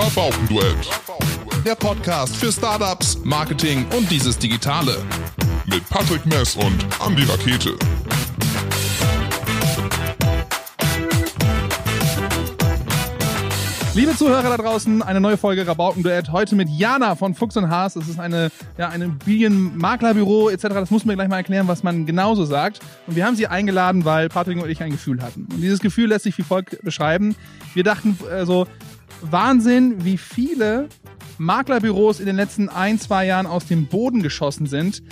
Rabaukenduett. Der Podcast für Startups, Marketing und dieses Digitale. Mit Patrick Mess und Andy Rakete. Liebe Zuhörer da draußen, eine neue Folge Rabaukenduett. Heute mit Jana von Fuchs und Haas. Das ist eine, ja, ein Immobilienmaklerbüro etc. Das muss mir gleich mal erklären, was man genauso sagt. Und wir haben sie eingeladen, weil Patrick und ich ein Gefühl hatten. Und dieses Gefühl lässt sich wie folgt beschreiben. Wir dachten äh, so, Wahnsinn, wie viele Maklerbüros in den letzten ein, zwei Jahren aus dem Boden geschossen sind.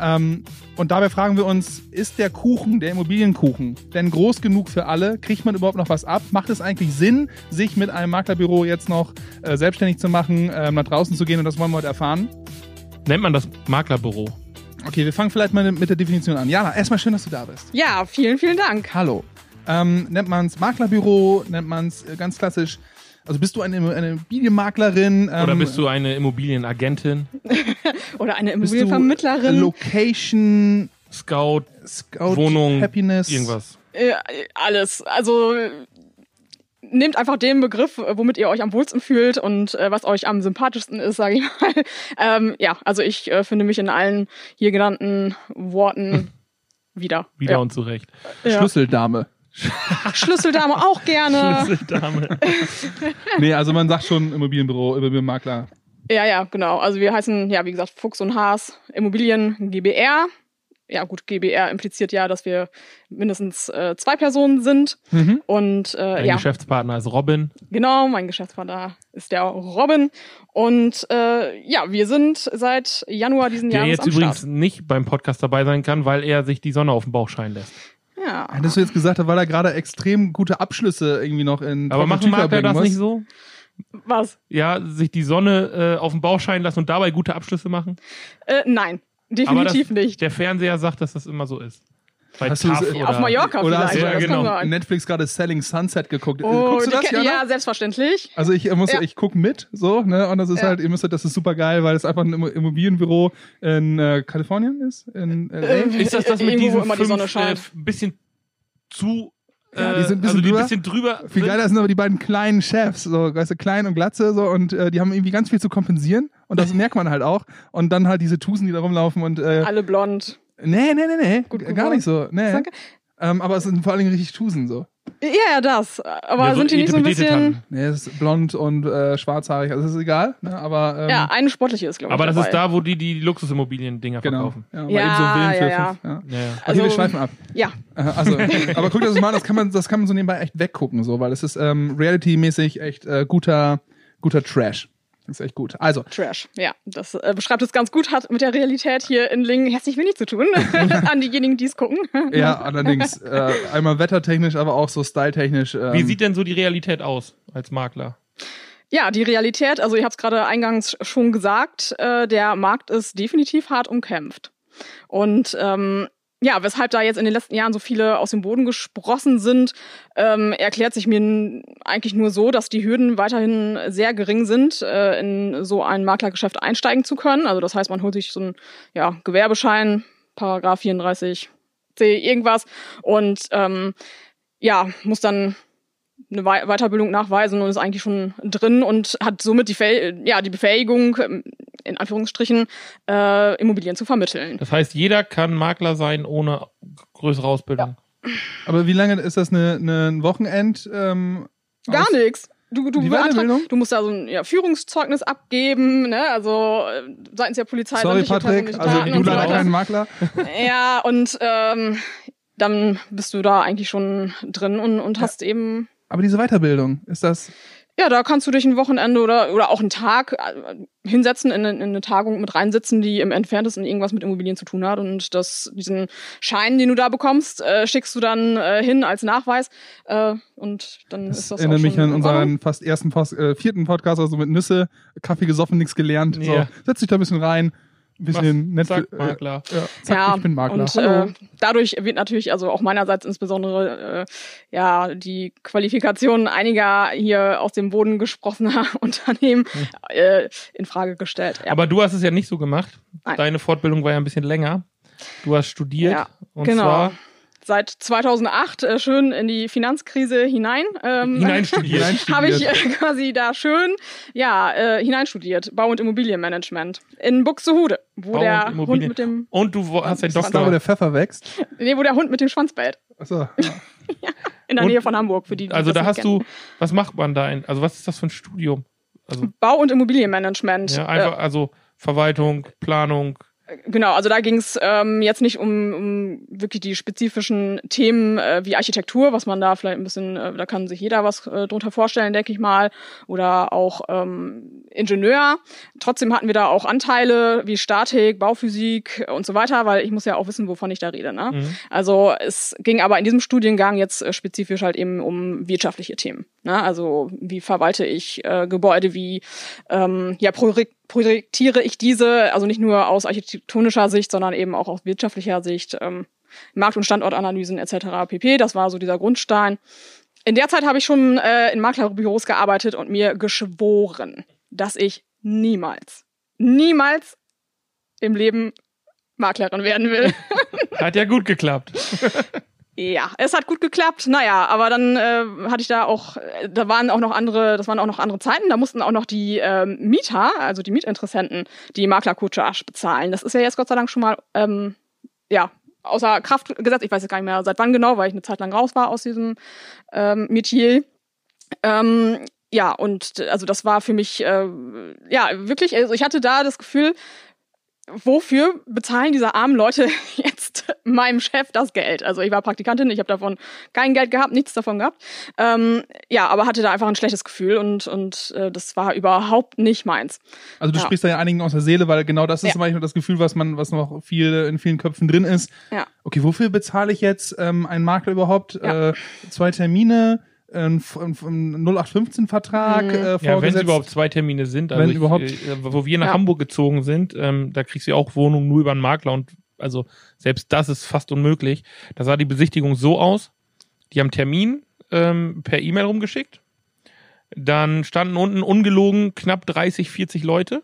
Ähm, und dabei fragen wir uns, ist der Kuchen, der Immobilienkuchen, denn groß genug für alle? Kriegt man überhaupt noch was ab? Macht es eigentlich Sinn, sich mit einem Maklerbüro jetzt noch äh, selbstständig zu machen, äh, nach draußen zu gehen? Und das wollen wir heute erfahren. Nennt man das Maklerbüro? Okay, wir fangen vielleicht mal mit der Definition an. Jana, erstmal schön, dass du da bist. Ja, vielen, vielen Dank. Hallo. Ähm, nennt man es Maklerbüro? Nennt man es äh, ganz klassisch also bist du eine, eine Immobilienmaklerin? Ähm, Oder bist du eine Immobilienagentin? Oder eine Immobilienvermittlerin? Location, Scout, Scout, Wohnung, Happiness, irgendwas. Äh, alles. Also nehmt einfach den Begriff, womit ihr euch am wohlsten fühlt und äh, was euch am sympathischsten ist, sage ich mal. ähm, ja, also ich äh, finde mich in allen hier genannten Worten wieder. Wieder ja. und zurecht. Ja. Schlüsseldame. Schlüsseldame auch gerne. Schlüsseldame. nee, also man sagt schon Immobilienbüro, Immobilienmakler. Ja, ja, genau. Also wir heißen, ja, wie gesagt, Fuchs und Haas Immobilien GBR. Ja, gut, GBR impliziert ja, dass wir mindestens äh, zwei Personen sind. Mhm. Und äh, Dein ja. Geschäftspartner ist Robin. Genau, mein Geschäftspartner ist der Robin. Und äh, ja, wir sind seit Januar diesen Der Jahres jetzt am übrigens Start. nicht beim Podcast dabei sein kann, weil er sich die Sonne auf den Bauch scheinen lässt. Ja. Hättest du jetzt gesagt, weil er gerade extrem gute Abschlüsse irgendwie noch in Aber machen Tücher Makler das muss? nicht so? Was? Ja, sich die Sonne äh, auf den Bauch scheinen lassen und dabei gute Abschlüsse machen? Äh, nein, definitiv das, nicht. Der Fernseher sagt, dass das immer so ist. Bei Hast du TAF es- oder Auf Mallorca Oder hast vielleicht. du Ja, genau. Netflix gerade Selling Sunset geguckt? Oh, Guckst du die das, Jana? ja, selbstverständlich. Also ich muss, Ja. ich guck mit, so, ne, und das ist Ja. halt, ihr müsstet, das ist super geil, weil es einfach ein Immo- Immobilienbüro in äh, Kalifornien ist, in LA. Äh, Ist das das mit diesen immer die Sonne äh, scheint. ein bisschen zu... Äh, Ja, die sind ein bisschen also die drüber. bisschen drüber. Viel sind? geiler sind aber die beiden kleinen Chefs, so, weißt du, klein und glatze, so, und äh, die haben irgendwie ganz viel zu kompensieren und das merkt man halt auch. Und dann halt diese Tusen, die da rumlaufen und, äh, Alle blond. Nee, nee, nee, nee, Gut gar geworden. nicht so, nee. Ähm, aber es sind vor allen Dingen richtig Tusen, so. Ja, ja, das. Aber Ja, so sind die nicht so ein bisschen. Tannen. Nee, es ist blond und äh, schwarzhaarig, also es ist egal, ne, aber, ähm, Ja, eine sportliche ist, glaube ich. Aber das dabei. ist da, wo die die Luxusimmobilien-Dinger genau. verkaufen. Ja, Ja, eben so ja, ja. Ja, ja. Okay, Also- wir schweifen ab. Ja, Äh, Also, aber guck dir das mal an, das kann man, das kann man so nebenbei echt weggucken, so, weil es ist ähm, reality-mäßig echt äh, guter, guter Trash. Das ist echt gut. Also, Trash. Ja, das äh, beschreibt es ganz gut, hat mit der Realität hier in Lingen herzlich wenig zu tun. An diejenigen, die es gucken. ja, allerdings äh, einmal wettertechnisch, aber auch so styletechnisch. Ähm, Wie sieht denn so die Realität aus als Makler? Ja, die Realität, also ich habe es gerade eingangs schon gesagt, äh, der Markt ist definitiv hart umkämpft. Und ähm, ja, weshalb da jetzt in den letzten Jahren so viele aus dem Boden gesprossen sind, ähm, erklärt sich mir eigentlich nur so, dass die Hürden weiterhin sehr gering sind, äh, in so ein Maklergeschäft einsteigen zu können. Also das heißt, man holt sich so einen ja, Gewerbeschein, Paragraph 34 C irgendwas und ähm, ja, muss dann eine Wei- Weiterbildung nachweisen und ist eigentlich schon drin und hat somit die, Fäh ja, die Befähigung, ähm, in Anführungsstrichen, äh, Immobilien zu vermitteln. Das heißt, jeder kann Makler sein ohne größere Ausbildung. aber wie lange ist das eine, eine ein Wochenend? Ähm, Gar nichts. Du, du, beantrag- du musst da so ein ja, Führungszeugnis abgeben, ne? also äh, seitens der Polizei. Sorry, Patrick, also Daten du und so leider weiter. kein Makler. Ja, und ähm, dann bist du da eigentlich schon drin und, und hast eben Aber diese Weiterbildung, ist das, Ja, da kannst du dich ein Wochenende oder, oder auch einen Tag äh, hinsetzen, in, eine- in eine Tagung mit reinsitzen, die im entferntesten irgendwas mit Immobilien zu tun hat. Und das, diesen Schein, den du da bekommst, äh, schickst du dann äh, hin als Nachweis. Äh, und dann das ist das erinnert auch mich an unseren fast ersten, Post, äh, vierten Podcast, also mit Nüsse, Kaffee gesoffen, nichts gelernt. So, Ja. setz dich da ein bisschen rein, ein bisschen nett. Zack, äh, Makler. Ja, zack, ja, ich bin Makler. und Hallo. äh, dadurch wird natürlich, also auch meinerseits insbesondere, äh, ja, die Qualifikationen einiger hier aus dem Boden gesprochener Unternehmen äh, in Frage gestellt. Ja. Aber du hast es ja nicht so gemacht. Nein. Deine Fortbildung war ja ein bisschen länger. Du hast studiert. Ja, und genau. zwar seit 2008 äh, schön in die Finanzkrise hinein. Ähm, Hineinstudiert. Habe ich äh, quasi da schön ja, äh, hineinstudiert. Bau- und Immobilienmanagement. In Buxtehude, wo Bau- der und Hund mit dem, Und du wo- hast den Da, wo Doktor. der Pfeffer wächst. nee, wo der Hund mit dem Schwanz bellt. Achso. In der Und- Nähe von Hamburg, für die, die Also das da hast kennen. du, was macht man da? In, also was ist das für ein Studium? Also, Bau- und Immobilienmanagement. ja, einfach, also Verwaltung, Planung. Genau, also da ging es ähm, jetzt nicht um, um wirklich die spezifischen Themen äh, wie Architektur, was man da vielleicht ein bisschen, äh, da kann sich jeder was äh, drunter vorstellen, denke ich mal, oder auch ähm, Ingenieur. Trotzdem hatten wir da auch Anteile wie Statik, Bauphysik und so weiter, weil ich muss ja auch wissen, wovon ich da rede. Ne? Mhm. Also es ging aber in diesem Studiengang jetzt äh, spezifisch halt eben um wirtschaftliche Themen. Ne? Also wie verwalte ich äh, Gebäude, wie ähm, ja, projek projektiere ich diese, also nicht nur aus architektonischer Sicht, sondern eben auch aus wirtschaftlicher Sicht, ähm, Markt- und Standortanalysen etc. pp. Das war so dieser Grundstein. In der Zeit habe ich schon äh, in Maklerbüros gearbeitet und mir geschworen, dass ich niemals, niemals im Leben Maklerin werden will. Hat ja gut geklappt. Ja, es hat gut geklappt. Naja, aber dann äh, hatte ich da auch, äh, da waren auch noch andere, das waren auch noch andere Zeiten. Da mussten auch noch die ähm, Mieter, also die Mietinteressenten, die Maklercourtage bezahlen. Das ist ja jetzt Gott sei Dank schon mal, ähm, ja, außer Kraft gesetzt. Ich weiß jetzt gar nicht mehr, seit wann genau, weil ich eine Zeit lang raus war aus diesem ähm, Metier. Ähm, ja, und also das war für mich, äh, ja, wirklich, also ich hatte da das Gefühl, wofür bezahlen diese armen Leute jetzt meinem Chef das Geld? Also ich war Praktikantin, ich habe davon kein Geld gehabt, nichts davon gehabt. Ähm, ja, aber hatte da einfach ein schlechtes Gefühl und, und äh, das war überhaupt nicht meins. Also du Ja. sprichst da ja einigen aus der Seele, weil genau das ist Ja. manchmal das Gefühl, was man, was noch viel in vielen Köpfen drin ist. Ja. Okay, wofür bezahle ich jetzt ähm, einen Makler überhaupt? Ja. Äh, zwei Termine, ein, ein, ein 0815-Vertrag Mhm. äh, Ja, wenn es überhaupt zwei Termine sind. Also Wenn ich, überhaupt. Äh, wo wir nach Ja. Hamburg gezogen sind, ähm, da kriegst du ja auch Wohnungen nur über einen Makler und also selbst das ist fast unmöglich. Da sah die Besichtigung so aus. Die haben Termin ähm, per E-Mail rumgeschickt. Dann standen unten ungelogen knapp 30, 40 Leute.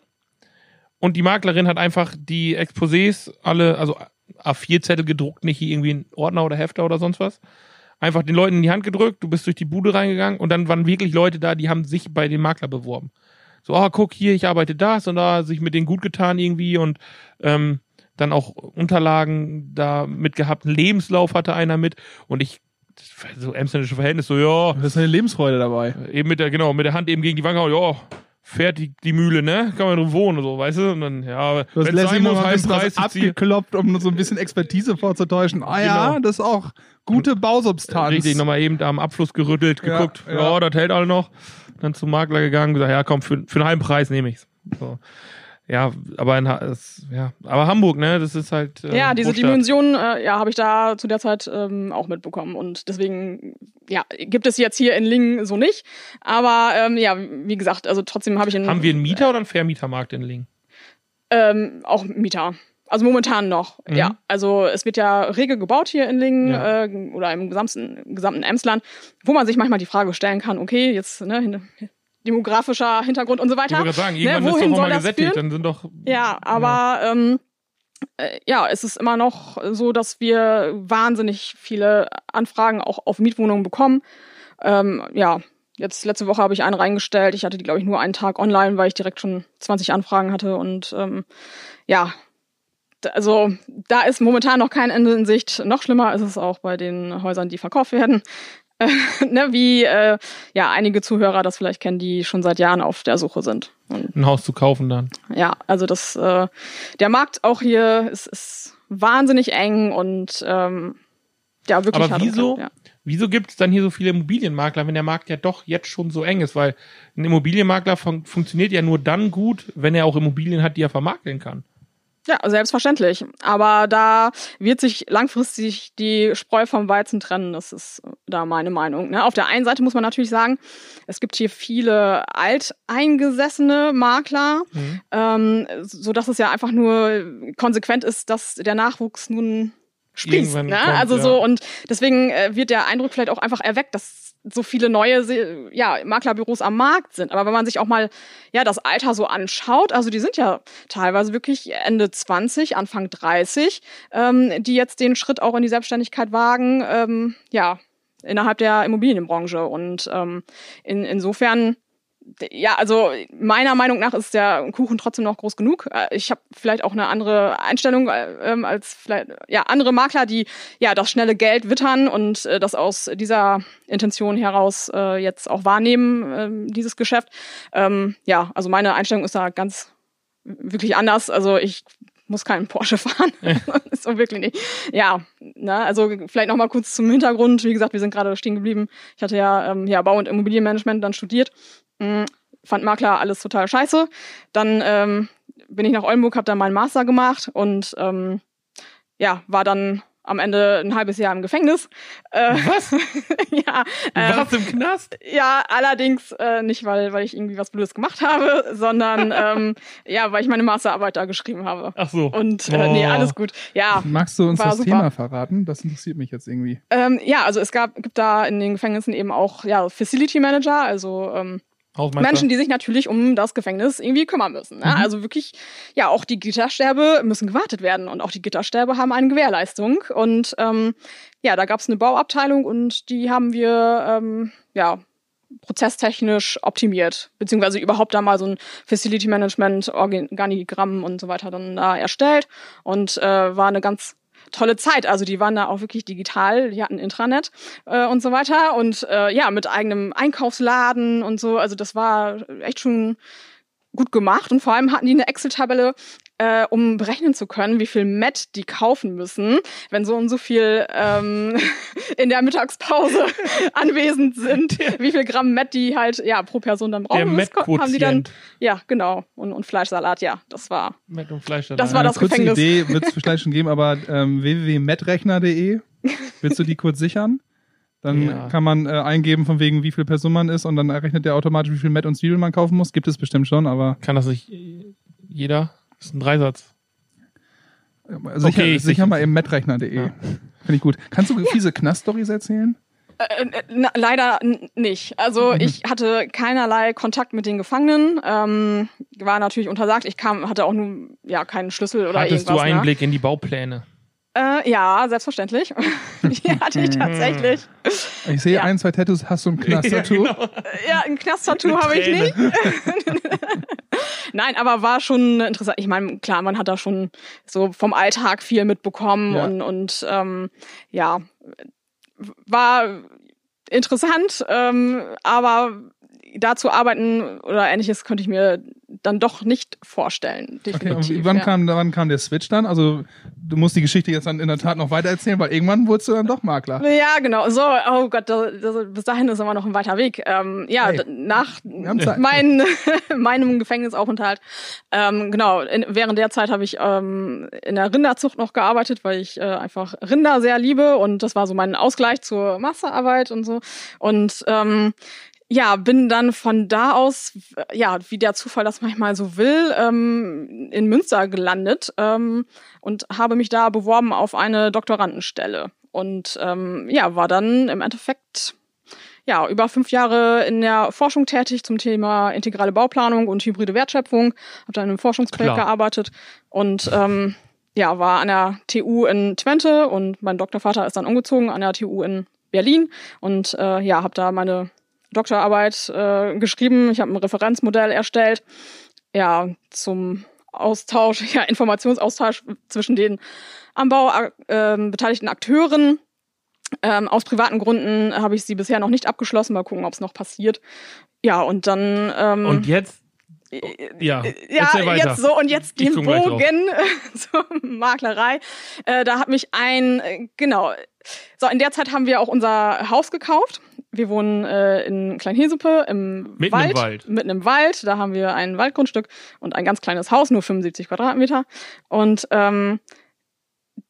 Und die Maklerin hat einfach die Exposés alle, also A4-Zettel gedruckt, nicht hier irgendwie ein Ordner oder Hefter oder sonst was. Einfach den Leuten in die Hand gedrückt, du bist durch die Bude reingegangen und dann waren wirklich Leute da, die haben sich bei dem Makler beworben. So, ah, guck hier, ich arbeite das und da, sich mit denen gut getan irgendwie und ähm, dann auch Unterlagen da mitgehabt. Einen Lebenslauf hatte einer mit und ich, so emsländische Verhältnis, so, ja, Das ist eine Lebensfreude dabei. eben mit der, genau, mit der Hand eben gegen die Wange, ja, fährt die, die Mühle, ne? Kann man drin wohnen, so, weißt du? Und dann, ja, Du hast wenn's Leslie muss, ich zieh- abgekloppt, um so ein bisschen Expertise vorzutäuschen. Ah ja, Genau. das ist auch gute Bausubstanz. Richtig, nochmal eben da am Abfluss gerüttelt, Ja, geguckt, ja. ja, das hält alle noch. Dann zum Makler gegangen, gesagt, ja komm, für, für einen halben Preis nehme ich's. So. Ja, aber in, es, ja, aber Hamburg, ne, das ist halt. Äh, ja, diese Großstadt. Dimension, äh, ja, habe ich da zu der Zeit ähm, auch mitbekommen und deswegen, ja, gibt es jetzt hier in Lingen so nicht. Aber ähm, ja, wie gesagt, also trotzdem habe ich in, Haben wir einen Mieter oder einen Vermietermarkt in Lingen? Ähm, auch Mieter. Also momentan noch, Mhm. ja. Also es wird ja rege gebaut hier in Lingen Ja. äh, oder im gesamten, gesamten Emsland, wo man sich manchmal die Frage stellen kann, okay, jetzt ne, demografischer Hintergrund und so Ich weiter. wollte gerade sagen, irgendwann ne, ist wohin doch auch soll mal gesättigt, führen? dann sind doch. Ja, aber ähm, äh, ja, es ist immer noch so, dass wir wahnsinnig viele Anfragen auch auf Mietwohnungen bekommen. Ähm, ja, jetzt letzte Woche habe ich einen reingestellt. Ich hatte die, glaube ich, nur einen Tag online, weil ich direkt schon 20 Anfragen hatte. Und ähm, ja, also da ist momentan noch kein Ende in Sicht. Noch schlimmer ist es auch bei den Häusern, die verkauft werden. Ne, wie äh, ja einige Zuhörer das vielleicht kennen, die schon seit Jahren auf der Suche sind. Und Ein Haus zu kaufen dann. ja, also das, äh, der Markt auch hier ist, ist wahnsinnig eng und ähm, ja, wirklich Aber wieso? umkämpft, Wieso gibt es dann hier so viele Immobilienmakler, wenn der Markt ja doch jetzt schon so eng ist? Weil ein Immobilienmakler fun funktioniert ja nur dann gut, wenn er auch Immobilien hat, die er vermarkten kann. Ja. selbstverständlich. Aber da wird sich langfristig die Spreu vom Weizen trennen. Das ist da meine Meinung. Ne? Auf der einen Seite muss man natürlich sagen, es gibt hier viele alteingesessene Makler, Mhm. ähm, so dass es ja einfach nur konsequent ist, dass der Nachwuchs nun Irgendwann Ne? kommt, also ja. so und deswegen äh, wird der Eindruck vielleicht auch einfach erweckt, dass so viele neue ja, Maklerbüros am Markt sind. Aber wenn man sich auch mal ja das Alter so anschaut, also die sind ja teilweise wirklich Ende 20, Anfang 30, ähm, die jetzt den Schritt auch in die Selbstständigkeit wagen, ähm, ja, innerhalb der Immobilienbranche. Und ähm, in, insofern ja, also meiner Meinung nach ist der Kuchen trotzdem noch groß genug. Äh, Ich habe vielleicht auch eine andere Einstellung äh, ähm, als vielleicht ja andere Makler, die ja das schnelle Geld wittern und äh, das aus dieser Intention heraus äh, jetzt auch wahrnehmen ähm, dieses Geschäft. Ähm, ja, also meine Einstellung ist da ganz wirklich anders. Also ich muss keinen Porsche fahren. ist so wirklich nicht. Ja, ne, also vielleicht noch mal kurz zum Hintergrund. Wie gesagt, wir sind gerade stehen geblieben. Ich hatte ja, ähm, ja Bau- und Immobilienmanagement dann studiert. Mm, Fand Makler alles total scheiße. Dann ähm, bin ich nach Oldenburg, habe da meinen Master gemacht und ähm, ja, war dann am Ende ein halbes Jahr im Gefängnis. Äh, Was? ja, Du ähm, warst im Knast? ja, allerdings äh, nicht, weil, weil ich irgendwie was Blödes gemacht habe, sondern ähm, ja, weil ich meine Masterarbeit da geschrieben habe. Ach so. Und äh, nee, Oh. alles gut. Ja, Magst du uns das super. Thema verraten? Das interessiert mich jetzt irgendwie. ähm, ja, also es gab gibt da in den Gefängnissen eben auch ja Facility Manager, also ähm. Menschen, die sich natürlich um das Gefängnis irgendwie kümmern müssen. Ne? Also wirklich, ja, auch die Gitterstäbe müssen gewartet werden und auch die Gitterstäbe haben eine Gewährleistung. Und ähm, ja, da gab es eine Bauabteilung und die haben wir ähm, ja prozesstechnisch optimiert, beziehungsweise überhaupt da mal so ein Facility Management Organigramm und so weiter dann da erstellt und äh, war eine ganz tolle Zeit. Also die waren da auch wirklich digital, die hatten Intranet äh, und so weiter und äh, ja, mit eigenem Einkaufsladen und so. Also das war echt schon gut gemacht und vor allem hatten die eine Excel-Tabelle, äh, um berechnen zu können, wie viel Met die kaufen müssen, wenn so und so viel ähm, in der Mittagspause anwesend sind, wie viel Gramm Met die halt ja pro Person dann brauchen. Der ko- haben die dann ja genau und, und Fleischsalat, ja, das war Met und Fleisch. Das war Eine das kurze Gefängnis. Idee wird es vielleicht schon geben, aber ähm, www.metrechner.de, willst du die kurz sichern? Dann Ja. kann man äh, eingeben, von wegen, wie viel Person man ist und dann errechnet der automatisch, wie viel Met und Zwiebeln man kaufen muss. Gibt es bestimmt schon, aber Kann das nicht jeder? Das ist ein Dreisatz. sicher, Okay, ich sicher mal eben metrechner.de. Ja. Finde ich gut. Kannst du fiese Knast-Stories erzählen? Äh, äh, na, leider nicht. Also Mhm. ich hatte keinerlei Kontakt mit den Gefangenen. Ähm, war natürlich untersagt. Ich kam, hatte auch nur ja keinen Schlüssel oder Hattest irgendwas. du ne? Einblick in die Baupläne? Äh, ja, selbstverständlich. die hatte ich tatsächlich. Ich sehe Ja. ein, zwei Tattoos. Hast du ein Knast-Tattoo? genau. Ja, ein Knast-Tattoo habe ich nicht. Nein, aber war schon interessant. Ich meine, klar, man hat da schon so vom Alltag viel mitbekommen Ja. und, und ähm, ja, war interessant, ähm, aber da zu arbeiten oder ähnliches könnte ich mir dann doch nicht vorstellen. Okay, Definitiv. wann, ja. kam, wann kam der Switch dann? Also, du musst die Geschichte jetzt dann in der Tat noch weiter erzählen, weil irgendwann wurdest du dann doch Makler. Ja, genau. So, oh Gott, das, das, bis dahin ist aber noch ein weiter Weg. Ähm, ja, Hey, nach mein, meinem Gefängnisaufenthalt, ähm, genau, in, während der Zeit habe ich ähm, in der Rinderzucht noch gearbeitet, weil ich äh, einfach Rinder sehr liebe und das war so mein Ausgleich zur Masterarbeit und so. Und ähm, ja, bin dann von da aus, ja, wie der Zufall das manchmal so will, ähm, in Münster gelandet ähm, und habe mich da beworben auf eine Doktorandenstelle. Und ähm, ja, war dann im Endeffekt ja über fünf Jahre in der Forschung tätig zum Thema integrale Bauplanung und hybride Wertschöpfung. Habe dann im Forschungsprojekt Klar. gearbeitet und ähm, ja, war an der TU in Twente und mein Doktorvater ist dann umgezogen an der TU in Berlin und äh, ja, habe da meine Doktorarbeit äh, geschrieben. Ich habe ein Referenzmodell erstellt, ja, zum Austausch, ja, Informationsaustausch zwischen den am Bau äh, beteiligten Akteuren. Ähm, aus privaten Gründen habe ich sie bisher noch nicht abgeschlossen. Mal gucken, ob es noch passiert. Ja, und dann ähm, Und jetzt? Ja, ja, erzähl weiter. jetzt so und jetzt den. Bogen zur Maklerei. Äh, da hat mich ein, äh, genau, so in der Zeit haben wir auch unser Haus gekauft. Wir wohnen äh, in Kleinhesuppe im Mitten im Wald, Wald. Mitten im Wald. Da haben wir ein Waldgrundstück und ein ganz kleines Haus, nur 75 Quadratmeter. Und ähm,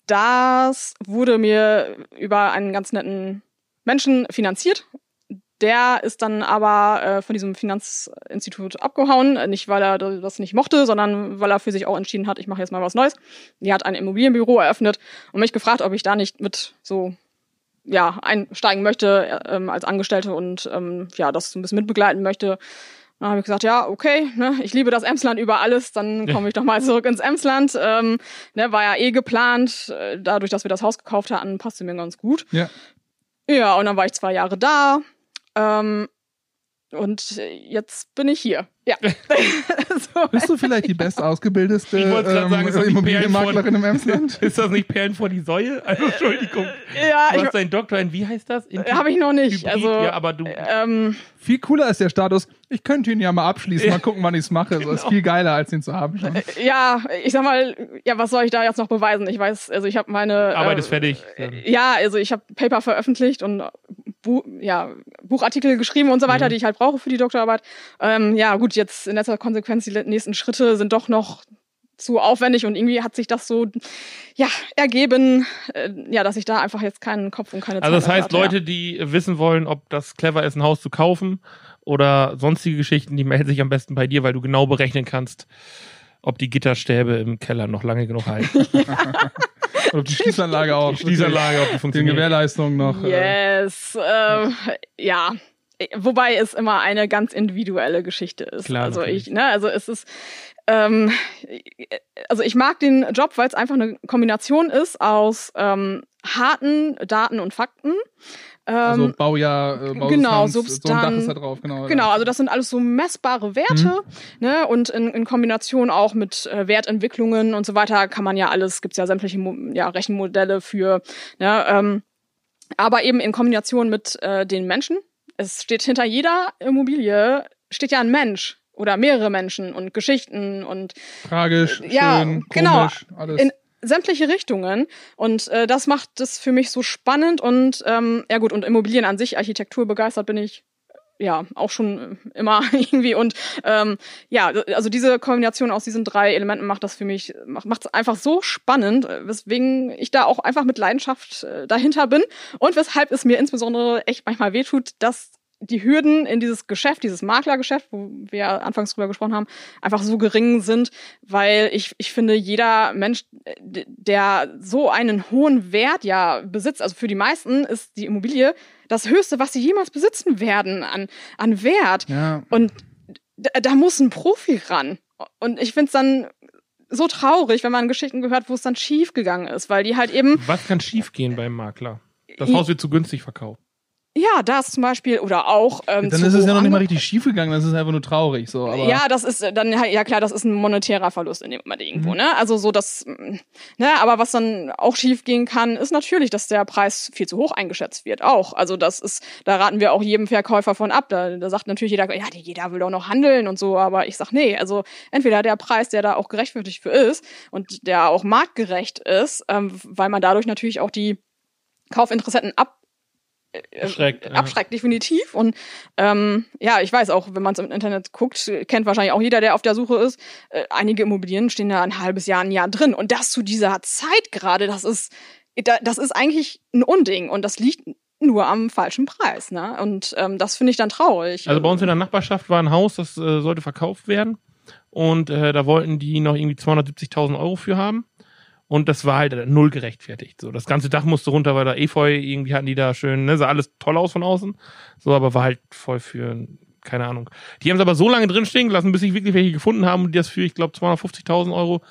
das wurde mir über einen ganz netten Menschen finanziert, der ist dann aber äh, von diesem Finanzinstitut abgehauen. Nicht, weil er das nicht mochte, sondern weil er für sich auch entschieden hat, ich mache jetzt mal was Neues. Die hat ein Immobilienbüro eröffnet und mich gefragt, ob ich da nicht mit so ja, einsteigen möchte ähm, als Angestellte und ähm, ja, das ein bisschen mitbegleiten möchte. Dann habe ich gesagt, ja, okay, ne, ich liebe das Emsland über alles, dann komme ich doch mal zurück ins Emsland. Ähm, ne, war ja eh geplant, äh, dadurch, dass wir das Haus gekauft hatten, passte mir ganz gut. Ja. Ja, und dann war ich zwei Jahre da. Ähm, und jetzt bin ich hier. Ja. so. Bist du vielleicht die best ausgebildetste ähm, Immobilienmaklerin im Emsland? Ist das nicht Perlen vor die Säue? Also Entschuldigung. Ja, du hast deinen Doktor in, wie heißt das? Habe ich noch nicht. Hybrid, also, ja, aber du. Ähm, viel cooler ist der Status, ich könnte ihn ja mal abschließen, mal gucken, wann ich es mache. Genau. So ist viel geiler, als ihn zu haben schon. Ja, ich sag mal, ja, was soll ich da jetzt noch beweisen? Ich weiß, also ich habe meine. Arbeit äh, ist fertig. Ja, also ich habe Paper veröffentlicht und Bu ja, Buchartikel geschrieben und so weiter, mhm. die ich halt brauche für die Doktorarbeit. Ähm, ja, gut, jetzt in letzter Konsequenz, die nächsten Schritte sind doch noch zu aufwendig und irgendwie hat sich das so ja ergeben, äh, ja, dass ich da einfach jetzt keinen Kopf und keine Zeit Also das heißt, hatte, Leute, ja. die wissen wollen, ob das clever ist, ein Haus zu kaufen oder sonstige Geschichten, die melden sich am besten bei dir, weil du genau berechnen kannst, ob die Gitterstäbe im Keller noch lange genug halten. ob die Schließanlage auch. Die Schließanlage, ob die funktioniert. Die Gewährleistung noch. Äh, yes, äh, ja. Wobei es immer eine ganz individuelle Geschichte ist. Klar, also natürlich. ich, ne, also es ist, ähm, also ich mag den Job, weil es einfach eine Kombination ist aus ähm, harten Daten und Fakten. Also Ähm, Baujahr, äh, Bausubstanz, genau, so ein Dach Substanz. ist da drauf, genau. Genau, also das sind alles so messbare Werte, ne? Und in, in Kombination auch mit äh, Wertentwicklungen und so weiter kann man ja alles, gibt's ja sämtliche ja, Rechenmodelle für, ne? Ähm, aber eben in Kombination mit äh, den Menschen. Es steht hinter jeder Immobilie steht ja ein Mensch oder mehrere Menschen und Geschichten und Tragisch, Ja, schön, genau. komisch, alles. In- sämtliche Richtungen. Und äh, das macht das für mich so spannend und ähm, ja gut, und Immobilien an sich, Architektur begeistert bin ich ja auch schon immer irgendwie. Und ähm, ja, also diese Kombination aus diesen drei Elementen macht das für mich, macht es einfach so spannend, äh, weswegen ich da auch einfach mit Leidenschaft äh, dahinter bin und weshalb es mir insbesondere echt manchmal wehtut, dass die Hürden in dieses Geschäft, dieses Maklergeschäft, wo wir anfangs drüber gesprochen haben, einfach so gering sind, weil ich, ich finde, jeder Mensch, der so einen hohen Wert ja besitzt, also für die meisten ist die Immobilie das Höchste, was sie jemals besitzen werden an, an Wert. ja. Und da, da muss ein Profi ran. Und ich finde es dann so traurig, wenn man Geschichten gehört, wo es dann schief gegangen ist, weil die halt eben Was kann schiefgehen beim Makler? Das Haus wird zu günstig verkauft. Ja, das zum Beispiel oder auch. Ähm, Dann ist es ja noch nicht mal richtig schief gegangen, das ist einfach nur traurig. So, aber Ja, das ist dann ja klar, das ist ein monetärer Verlust in dem Moment irgendwo, Mhm. ne? Also so das, mm, ne? Aber was dann auch schief gehen kann, ist natürlich, dass der Preis viel zu hoch eingeschätzt wird. Auch, also das ist, da raten wir auch jedem Verkäufer von ab. Da, da sagt natürlich jeder, ja, jeder will doch noch handeln und so, aber ich sag nee. Also entweder der Preis, der da auch gerechtfertigt für ist und der auch marktgerecht ist, ähm, weil man dadurch natürlich auch die Kaufinteressenten ab äh, Abschreckt, ja. abschreckt definitiv. Und ähm, ja, ich weiß auch, wenn man es im Internet guckt, kennt wahrscheinlich auch jeder, der auf der Suche ist. Äh, einige Immobilien stehen da ein halbes Jahr, ein Jahr drin. Und das zu dieser Zeit gerade, das ist, da- das ist eigentlich ein Unding. Und das liegt nur am falschen Preis. Ne? Und ähm, das finde ich dann traurig. Also bei uns in der Nachbarschaft war ein Haus, das äh, sollte verkauft werden. Und äh, da wollten die noch irgendwie 270.000 Euro für haben. Und das war halt null gerechtfertigt. So, das ganze Dach musste runter, weil da Efeu, irgendwie hatten die da schön, ne, sah alles toll aus von außen. So, aber war halt voll für, keine Ahnung. Die haben es aber so lange drin stehen gelassen, bis sich wirklich welche gefunden haben, die das für, ich glaube, 250.000 Euro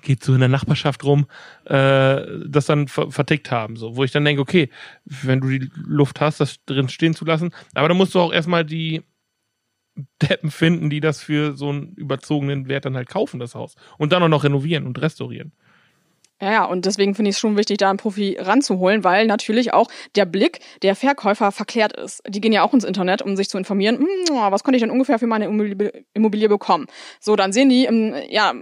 geht so in der Nachbarschaft rum, äh, das dann ver vertickt haben. So, wo ich dann denke, okay, wenn du die Luft hast, das drin stehen zu lassen, aber dann musst du auch erstmal die Deppen finden, die das für so einen überzogenen Wert dann halt kaufen, das Haus. Und dann auch noch renovieren und restaurieren. Ja, ja, und deswegen finde ich es schon wichtig, da einen Profi ranzuholen, weil natürlich auch der Blick der Verkäufer verklärt ist. Die gehen ja auch ins Internet, um sich zu informieren, hm, oh, was könnte ich denn ungefähr für meine Immobilie, Immobilie bekommen. So, dann sehen die ähm, ja,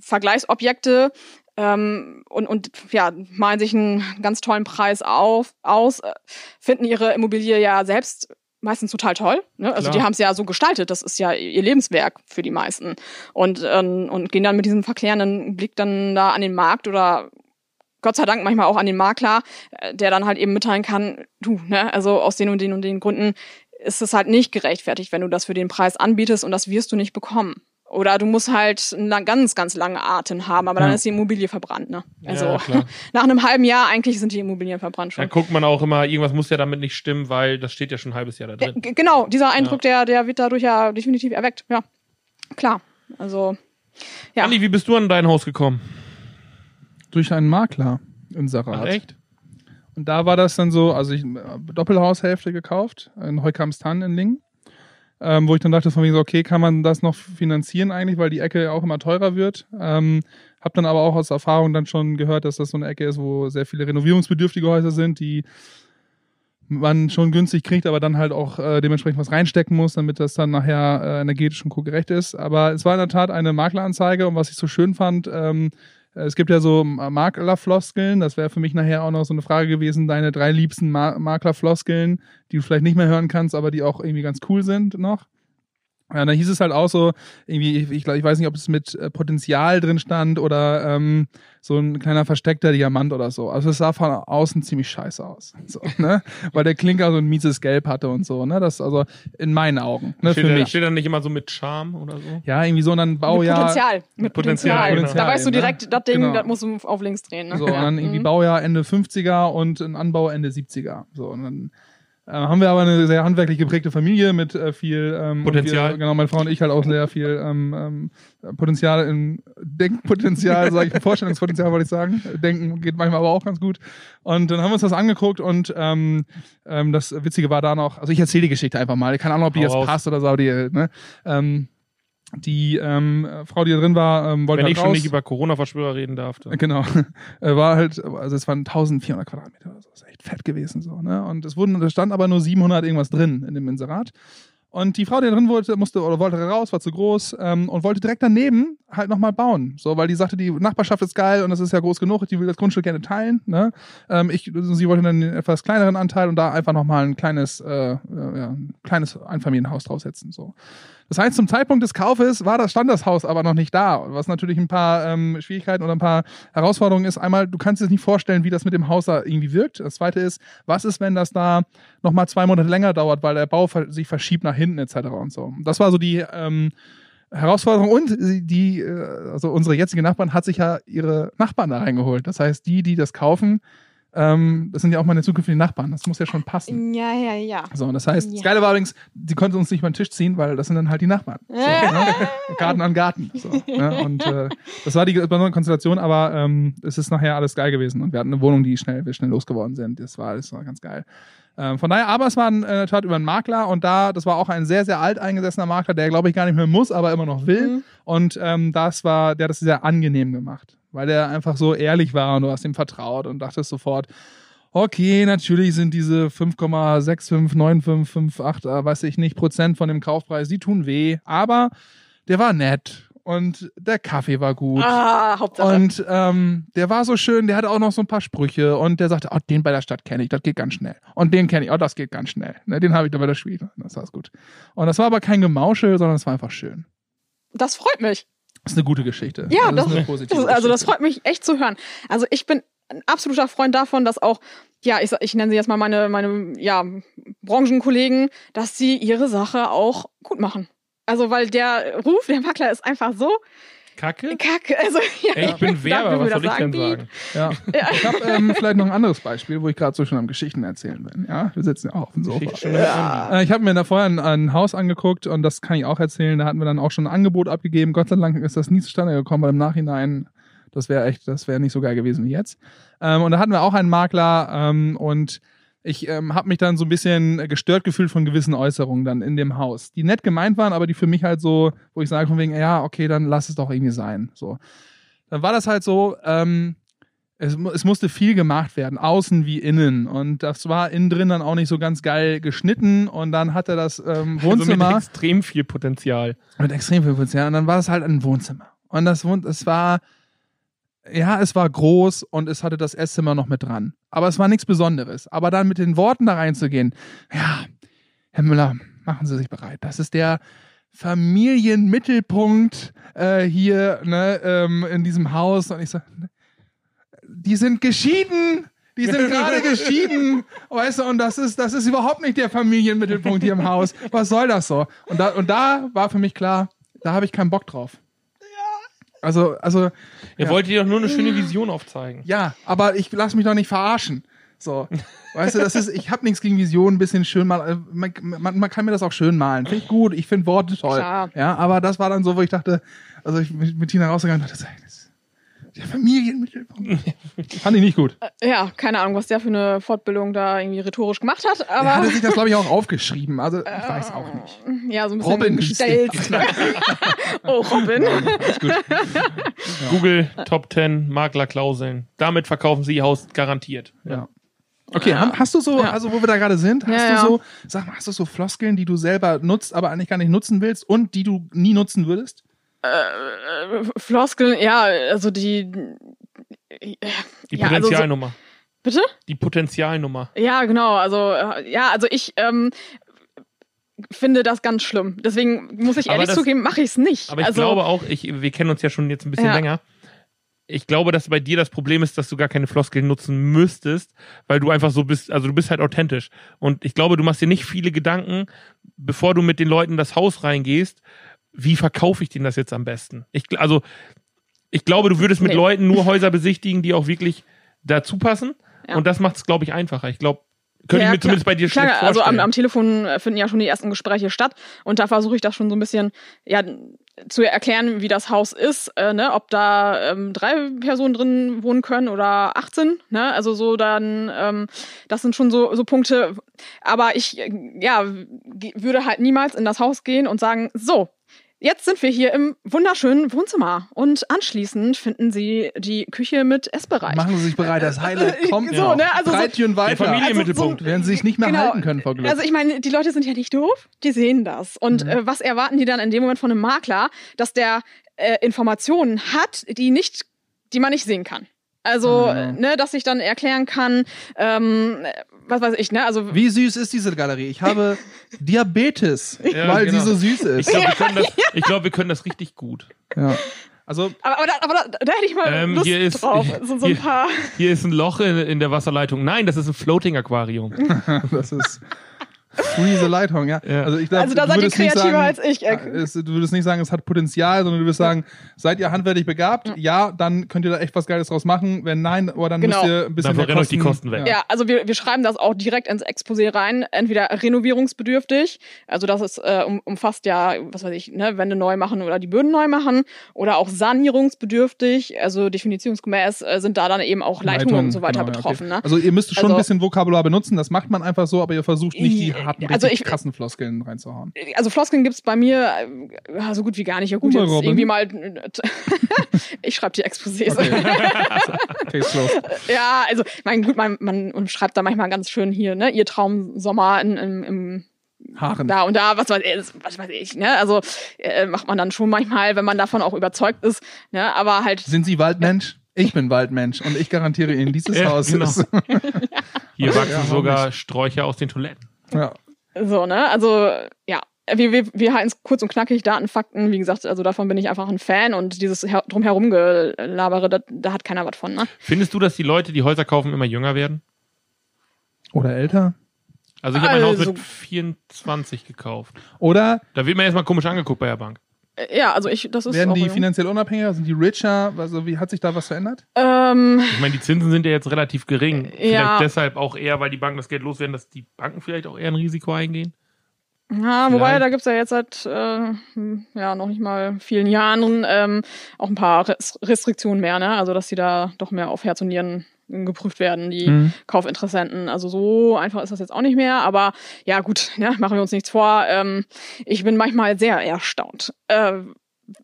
Vergleichsobjekte ähm, und, und ja, malen sich einen ganz tollen Preis auf, aus, äh, finden ihre Immobilie ja selbst meistens total toll. Ne? Also Klar. die haben es ja so gestaltet, das ist ja ihr Lebenswerk für die meisten. Und, ähm, und gehen dann mit diesem verklärenden Blick dann da an den Markt oder Gott sei Dank manchmal auch an den Makler, äh, der dann halt eben mitteilen kann, du, ne, also aus den und den und den Gründen ist es halt nicht gerechtfertigt, wenn du das für den Preis anbietest und das wirst du nicht bekommen. Oder du musst halt einen ganz, ganz lange Atem haben, aber dann Ja. ist die Immobilie verbrannt. Ne? Also Ja, nach einem halben Jahr eigentlich sind die Immobilien verbrannt schon. Da guckt man auch immer, irgendwas muss ja damit nicht stimmen, weil das steht ja schon ein halbes Jahr da Der, drin. g- genau, dieser Eindruck, der, der wird dadurch ja definitiv erweckt. Ja, klar. Also, ja. Andi, wie bist du an dein Haus gekommen? Durch einen Makler in Ach, Sarat. echt? Und da war das dann so, also ich äh, Doppelhaushälfte gekauft in Heukamstan in Lingen. Ähm, wo ich dann dachte von mir so, okay, kann man das noch finanzieren eigentlich, weil die Ecke ja auch immer teurer wird. Ähm, hab dann aber auch aus Erfahrung dann schon gehört, dass das so eine Ecke ist, wo sehr viele renovierungsbedürftige Häuser sind, die man schon günstig kriegt, aber dann halt auch äh, dementsprechend was reinstecken muss, damit das dann nachher äh, energetisch und co-gerecht ist. Aber es war in der Tat eine Makleranzeige und was ich so schön fand, ähm, es gibt ja so Maklerfloskeln, das wäre für mich nachher auch noch so eine Frage gewesen, deine drei liebsten Ma Maklerfloskeln, die du vielleicht nicht mehr hören kannst, aber die auch irgendwie ganz cool sind noch. Ja, da hieß es halt auch so, irgendwie, ich, ich, glaub, ich weiß nicht, ob es mit äh, Potenzial drin stand oder ähm, so ein kleiner versteckter Diamant oder so. Also es sah von außen ziemlich scheiße aus. So, ne? Weil der Klinker so ein mieses Gelb hatte und so, ne? Das also in meinen Augen, ne? steht, Für mich. steht da nicht immer so mit Charme oder so? Ja, irgendwie so und dann Mit Baujahr. Potenzial. Mit Potenzial, Potenzial. genau. Da weißt du ne? direkt, das Ding, Genau. das musst du auf links drehen. Ne? So, und dann irgendwie Mhm. Baujahr Ende 50er und ein Anbau Ende 70er. So, und dann haben wir aber eine sehr handwerklich geprägte Familie mit äh, viel ähm, Potenzial. Wir, genau, meine Frau und ich halt auch sehr viel ähm, ähm, Potenzial in Denkpotenzial, sage ich, Vorstellungspotenzial wollte ich sagen. Denken geht manchmal aber auch ganz gut. Und dann haben wir uns das angeguckt und ähm, ähm, das Witzige war da noch, also ich erzähle die Geschichte einfach mal. Keine Ahnung, ob die Hau jetzt raus. passt oder so, aber die, ne? Ähm, die ähm, Frau, die da drin war, ähm, wollte Wenn halt ich schon raus. nicht über Corona-Verschwörer reden darf. Dann. Genau. Äh, War halt, also es waren 1400 Quadratmeter oder so. Das ist echt fett gewesen so, ne? Und es wurden, da stand aber nur 700 irgendwas drin in dem Inserat. Und die Frau, die da drin wollte, musste oder wollte raus, war zu groß ähm, und wollte direkt daneben halt nochmal bauen. So, weil die sagte, die Nachbarschaft ist geil und es ist ja groß genug, die will das Grundstück gerne teilen. Ne? Ähm, ich, sie wollte dann den etwas kleineren Anteil und da einfach nochmal ein kleines, äh, äh, ja, ein kleines Einfamilienhaus draufsetzen. So. Das heißt, zum Zeitpunkt des Kaufes war das, stand aber noch nicht da, was natürlich ein paar ähm, Schwierigkeiten oder ein paar Herausforderungen ist. Einmal, du kannst dir nicht vorstellen, wie das mit dem Haus da irgendwie wirkt. Das zweite ist, was ist, wenn das da nochmal zwei Monate länger dauert, weil der Bau sich verschiebt nach hinten etc. und so. Das war so die ähm, Herausforderung und die, äh, also unsere jetzige Nachbarn hat sich ja ihre Nachbarn da reingeholt. Das heißt, die, die das kaufen, ähm, das sind ja auch meine zukünftigen Nachbarn. Das muss ja schon passen. Ja, ja, ja. So, und das heißt, das Ja. Geile war übrigens, die konnten uns nicht über den Tisch ziehen, weil das sind dann halt die Nachbarn. So, ne? Garten an Garten. So, ne? Und äh, das war die besondere Konstellation, aber ähm, es ist nachher alles geil gewesen. Und wir hatten eine Wohnung, die schnell, wir schnell losgeworden sind. Das war, das war ganz geil. Ähm, von daher, aber es war in der Tat über einen Makler und da, das war auch ein sehr, sehr alt eingesessener Makler, der glaube ich gar nicht mehr muss, aber immer noch will. Mhm. Und ähm, das war, der hat das sehr angenehm gemacht, weil der einfach so ehrlich war und du hast ihm vertraut und dachtest sofort, okay, natürlich sind diese 5,659558, äh, weiß ich nicht, Prozent von dem Kaufpreis, die tun weh, aber der war nett und der Kaffee war gut. Ah, Hauptsache. Und ähm, der war so schön, der hatte auch noch so ein paar Sprüche und der sagte, oh, den bei der Stadt kenne ich, das geht ganz schnell. Und den kenne ich, oh, das geht ganz schnell. Ne, den habe ich da bei der Schule, das war gut. Und das war aber kein Gemauschel, sondern es war einfach schön. das freut mich. Das ist eine gute Geschichte. Ja, das ist das- eine positive Das, also das freut mich echt zu hören. Also ich bin ein absoluter Freund davon, dass auch, ja, ich, ich nenne sie jetzt mal meine, meine ja, Branchenkollegen, dass sie ihre Sache auch gut machen. Also weil der Ruf der Makler ist einfach so Kacke? kacke. Also, ja, Ey, ich bin Werber, was soll ich denn sagen? Ja. Ich habe ähm, vielleicht noch ein anderes Beispiel, wo ich gerade so schon am Geschichten erzählen bin. Ja, wir sitzen ja auch auf dem Sofa. Andi. Äh, ich habe mir da vorher ein, ein Haus angeguckt und das kann ich auch erzählen. Da hatten wir dann auch schon ein Angebot abgegeben. Gott sei Dank ist das nie zustande gekommen, weil im Nachhinein, das wäre echt, das wäre nicht so geil gewesen wie jetzt. Ähm, und da hatten wir auch einen Makler ähm, und ich ähm, habe mich dann so ein bisschen gestört gefühlt von gewissen Äußerungen dann in dem Haus, die nett gemeint waren, aber die für mich halt so, wo ich sage von wegen, ja, okay, dann lass es doch irgendwie sein. So. Dann war das halt so, ähm, es, es musste viel gemacht werden, außen wie innen. Und das war innen drin dann auch nicht so ganz geil geschnitten. Und dann hatte das ähm, Also mit Wohnzimmer extrem viel Potenzial. mit extrem viel Potenzial. Und dann war es halt ein Wohnzimmer. Und das es war, ja, es war groß und es hatte das Esszimmer noch mit dran. Aber es war nichts Besonderes. Aber dann mit den Worten da reinzugehen, ja, Herr Müller, machen Sie sich bereit. Das ist der Familienmittelpunkt äh, hier ne, ähm, in diesem Haus. Und ich so, die sind geschieden. Die sind gerade geschieden, weißt du, und das ist, das ist überhaupt nicht der Familienmittelpunkt hier im Haus. Was soll das so? Und da, und da war für mich klar, da habe ich keinen Bock drauf. Also, also, Ihr Ja. wolltet dir doch nur eine schöne Vision aufzeigen. ja, aber ich lass mich doch nicht verarschen. So, weißt du, das ist, ich habe nichts gegen Visionen, ein bisschen schön malen. Man, man, man kann mir das auch schön malen. Finde ich gut, ich finde Worte toll. Klar. Ja, aber das war dann so, wo ich dachte, also ich mit, mit Tina rausgegangen und dachte, das ist der Familienmittelpunkt. Fand ich nicht gut. Ja, keine Ahnung, was der für eine Fortbildung da irgendwie rhetorisch gemacht hat, Er aber hatte sich das, glaube ich, auch aufgeschrieben. Also, ich weiß auch nicht. ja, so ein bisschen Robin gestellt. oh, Robin. Google Top 10 Maklerklauseln. Damit verkaufen sie ihr Haus garantiert. Ja. Okay, ham- hast du so, Ja. also wo wir da gerade sind, hast Ja, du ja. so, sag mal, hast du so Floskeln, die du selber nutzt, aber eigentlich gar nicht nutzen willst und die du nie nutzen würdest? Äh, Floskeln, ja, also die. Die ja, also so, Potenzialnummer. bitte? Die Potenzialnummer. Ja, genau. Also, äh, ja, also ich ähm, finde das ganz schlimm. Deswegen muss ich ehrlich das- zugeben, mache ich es nicht. Aber ich also, glaube auch, ich, wir kennen uns ja schon jetzt ein bisschen Ja. länger. Ich glaube, dass bei dir das Problem ist, dass du gar keine Floskeln nutzen müsstest, weil du einfach so bist, also du bist halt authentisch. Und ich glaube, du machst dir nicht viele Gedanken, bevor du mit den Leuten in das Haus reingehst, wie verkaufe ich denen das jetzt am besten? Ich, also, ich glaube, du würdest mit Nee. Leuten nur Häuser besichtigen, die auch wirklich dazu passen. Ja. Und das macht es, glaube ich, einfacher. Ich glaube, könnte Ja, ich mir klar. zumindest bei dir Klar, schlecht also am, vorstellen. am Telefon äh, finden ja schon die ersten Gespräche statt und da versuche ich das schon so ein bisschen ja, zu erklären, wie das Haus ist, äh, ne? ob da ähm, drei Personen drin wohnen können oder 18. Ne? Also so dann, ähm, das sind schon so, so Punkte. Aber ich äh, ja, würde halt niemals in das Haus gehen und sagen, so, Jetzt sind wir hier im wunderschönen Wohnzimmer und anschließend finden Sie die Küche mit Essbereich. Machen Sie sich bereit, das Highlight kommt So, noch. ne, also so- Breitchen weiter. Der Familienmittelpunkt. Werden Sie sich nicht mehr Genau. halten können vor Glück. Also ich meine, die Leute sind ja nicht doof, die sehen das. Und Mhm. äh, was erwarten die dann in dem Moment von einem Makler, dass der äh, Informationen hat, die nicht, die man nicht sehen kann. Also, Mhm. äh, ne, dass ich dann erklären kann, ähm, was weiß ich, ne, also Wie süß ist diese Galerie? Ich habe Diabetes, Ja, weil genau. sie so süß ich ist. glaube, wir, können das- ich glaub, wir können das richtig gut. Ja. Also, aber, aber, da, aber da, da hätte ich mal Ähm, Lust hier ist- drauf. So, so ein hier- paar. Hier ist ein Loch in, in der Wasserleitung. Nein, das ist ein Floating-Aquarium. das ist Freeze Leitung, ja. Ja. Also, ich glaub, Also da seid ihr kreativer sagen, als ich. Äh, es, du würdest nicht sagen, es hat Potenzial, sondern du würdest sagen, seid ihr handwerklich begabt? Ja, dann könnt ihr da echt was Geiles draus machen. Wenn nein, oder dann Genau. müsst ihr ein bisschen Dann mehr verrennen euch die Kosten weg. Ja, also wir, wir schreiben das auch direkt ins Exposé rein. Entweder renovierungsbedürftig, also das ist äh, um, umfasst ja, was weiß ich, ne, Wände neu machen oder die Böden neu machen, oder auch sanierungsbedürftig, also definitionsgemäß äh, sind da dann eben auch Leitungen, und so weiter genau, betroffen. okay. Ne? Also ihr müsst schon Also- ein bisschen Vokabular benutzen, das macht man einfach so, aber ihr versucht nicht die Ja, harten, also richtig ich- krassen Floskeln reinzuhauen. Also Floskeln gibt's bei mir äh, ja, so gut wie gar nicht. Ja gut, jetzt Robin. irgendwie mal. ich schreibe die Exposés. Closed. Ja, also mein gut, man, man schreibt da manchmal ganz schön hier, ne, ihr Traumsommer in, im, im Haaren. da und da, was weiß ich, was weiß ich, ne? Also äh, macht man dann schon manchmal, wenn man davon auch überzeugt ist, ne? Aber halt Sind Sie Waldmensch? Ich bin Waldmensch und ich garantiere Ihnen, dieses Ja, Haus genau. ist. Hier wachsen Ja, sogar Sträucher aus den Toiletten. Ja. so, ne? Also ja. Wir, wir, wir halten es kurz und knackig, Daten, Fakten, wie gesagt, also davon bin ich einfach ein Fan und dieses her drumherum gelabere, da, da hat keiner was von, ne? Findest du, dass die Leute, die Häuser kaufen, immer jünger werden? Oder älter. Also ich habe mein Haus Also- mit 24 gekauft. Oder Da wird man erstmal komisch angeguckt bei der Bank. Ja, also ich, das ist werden auch die jung. finanziell unabhängiger? Sind die richer? Also wie hat sich da was verändert? ähm, Ich meine, die Zinsen sind ja jetzt relativ gering. Vielleicht Ja. deshalb auch eher, weil die Banken das Geld loswerden, dass die Banken vielleicht auch eher ein Risiko eingehen. Ja, wobei, da gibt's ja jetzt seit äh, ja noch nicht mal vielen Jahren ähm, auch ein paar Res Restriktionen mehr, ne? Also dass die da doch mehr auf Herz und Nieren geprüft werden, die Mhm. Kaufinteressenten. Also so einfach ist das jetzt auch nicht mehr, aber ja gut, ja, machen wir uns nichts vor. Ähm, ich bin manchmal sehr erstaunt. Äh,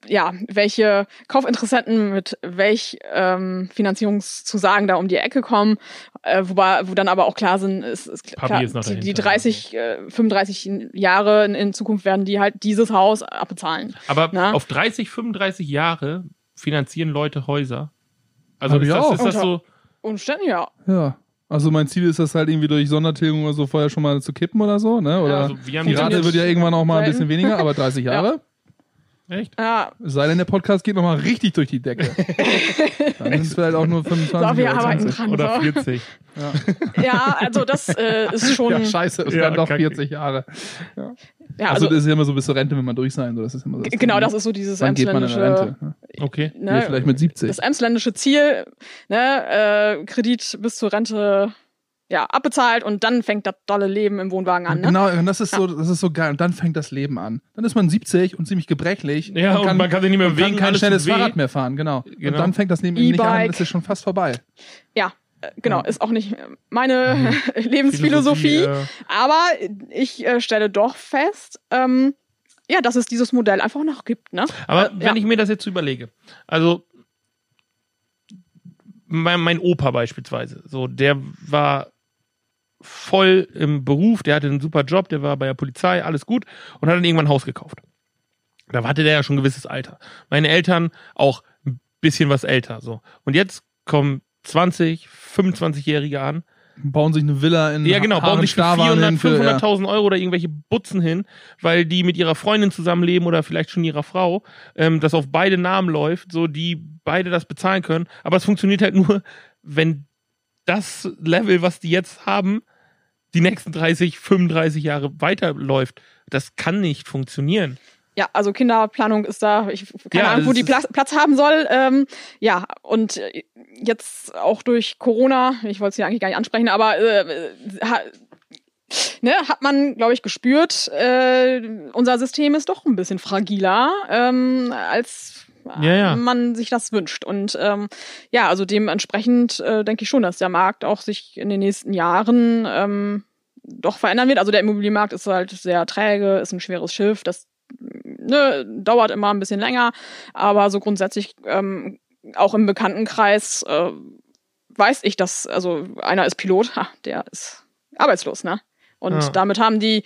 ja, welche Kaufinteressenten mit welch ähm, Finanzierungszusagen da um die Ecke kommen, äh, wobei, wo dann aber auch klar sind, ist, ist klar, ist noch die, die dahinter. 30, äh, 35 Jahre in, in Zukunft werden die halt dieses Haus abbezahlen. Aber Na? auf 30, 35 Jahre finanzieren Leute Häuser. Also ist das, ist das so, Umständen, ja. Ja. Also mein Ziel ist das halt irgendwie durch Sondertilgung oder so vorher schon mal zu kippen oder so, ne? Oder also wir haben die ja, Rate wird ja irgendwann auch mal ein bisschen weniger, aber 30 Ja. Echt? Ja, Es sei denn, der Podcast geht nochmal richtig durch die Decke. Dann sind es vielleicht auch nur 25 so, wir oder arbeiten 20. dran. Oder so. 40. Ja, also das äh, ist schon. Ja, scheiße, es Ja, werden doch kacke. 40 Jahre. ja, also, also, das ist ja immer so bis zur Rente, wenn man durch sein. So, das ist immer so das genau, Ding. das ist so dieses Wann geht man in emsländische, Rente? ne? Okay. Nee, ne, vielleicht mit 70. das emsländische Ziel, ne, äh, Kredit bis zur Rente ja, abbezahlt und dann fängt das dolle Leben im Wohnwagen an. Ne? Genau, und das ist so, das ist so geil. Und dann fängt das Leben an. Dann ist man 70 und ziemlich gebrechlich. Ja, und man kann sich nicht mehr und kann bewegen, kein schnelles. Fahrrad mehr fahren, genau. Genau. Und dann fängt das Leben eben nicht an, ist schon fast vorbei. Ja, äh, genau, ist auch nicht meine Lebensphilosophie. Philosophie, äh, Aber ich äh, stelle doch fest, ähm, ja, dass es dieses Modell einfach noch gibt. Ne? Aber Äh, wenn ja. ich mir das jetzt so überlege, also mein, mein Opa beispielsweise, so, der war voll im Beruf, der hatte einen super Job, der war bei der Polizei, alles gut und hat dann irgendwann ein Haus gekauft. Da hatte der ja schon ein gewisses Alter. Meine Eltern auch ein bisschen was älter, so. Und jetzt kommen 20, 25-Jährige an, Bauen sich eine Villa in ja, genau, bauen sich für 400, für, ja. 500.000 Euro oder irgendwelche Butzen hin, weil die mit ihrer Freundin zusammenleben oder vielleicht schon ihrer Frau, ähm, das auf beide Namen läuft, so die beide das bezahlen können. Aber es funktioniert halt nur, wenn das Level, was die jetzt haben, die nächsten 30, 35 Jahre weiterläuft. Das kann nicht funktionieren. Ja, also Kinderplanung ist da, ich keine Ja, Ahnung, wo die Platz, Platz haben soll. Ähm, ja, und äh, jetzt auch durch Corona, ich wollte es hier eigentlich gar nicht ansprechen, aber äh, ha, ne, hat man, glaube ich, gespürt, äh, unser System ist doch ein bisschen fragiler, ähm, als Ja, ja. man sich das wünscht. Und ähm, ja, also dementsprechend äh, denke ich schon, dass der Markt auch sich in den nächsten Jahren ähm, doch verändern wird. Also der Immobilienmarkt ist halt sehr träge, ist ein schweres Schiff, das ne, dauert immer ein bisschen länger, aber so grundsätzlich ähm, auch im Bekanntenkreis äh, weiß ich, dass, also einer ist Pilot, ha, der ist arbeitslos, ne? Und Ja. damit haben die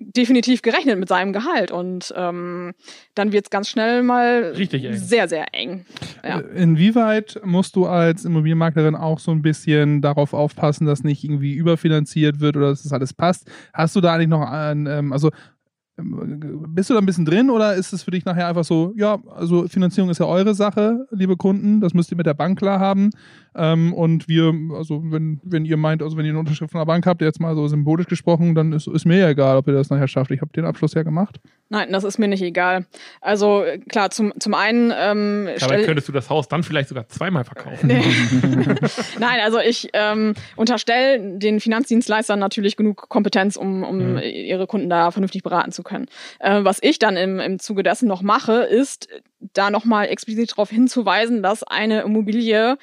definitiv gerechnet mit seinem Gehalt und ähm, dann wird's ganz schnell mal Richtig eng. sehr, sehr eng. Ja. Äh, Inwieweit musst du als Immobilienmaklerin auch so ein bisschen darauf aufpassen, dass nicht irgendwie überfinanziert wird oder dass das alles passt? Hast du da eigentlich noch ein, ähm, also ähm, bist du da ein bisschen drin oder ist es für dich nachher einfach so, ja, also Finanzierung ist ja eure Sache, liebe Kunden, das müsst ihr mit der Bank klar haben. Ähm, und wir, also wenn, wenn ihr meint, also wenn ihr eine Unterschrift von der Bank habt, jetzt mal so symbolisch gesprochen, dann ist, ist mir ja egal, ob ihr das nachher schafft. Ich habe den Abschluss ja gemacht. Nein, das ist mir nicht egal. Also äh, klar, zum, zum einen ähm, Dabei könntest du das Haus dann vielleicht sogar zweimal verkaufen. Nein, also ich ähm, unterstelle den Finanzdienstleistern natürlich genug Kompetenz, um, um Mhm. ihre Kunden da vernünftig beraten zu können. Äh, was ich dann im, im Zuge dessen noch mache, ist da nochmal explizit darauf hinzuweisen, dass eine Immobilie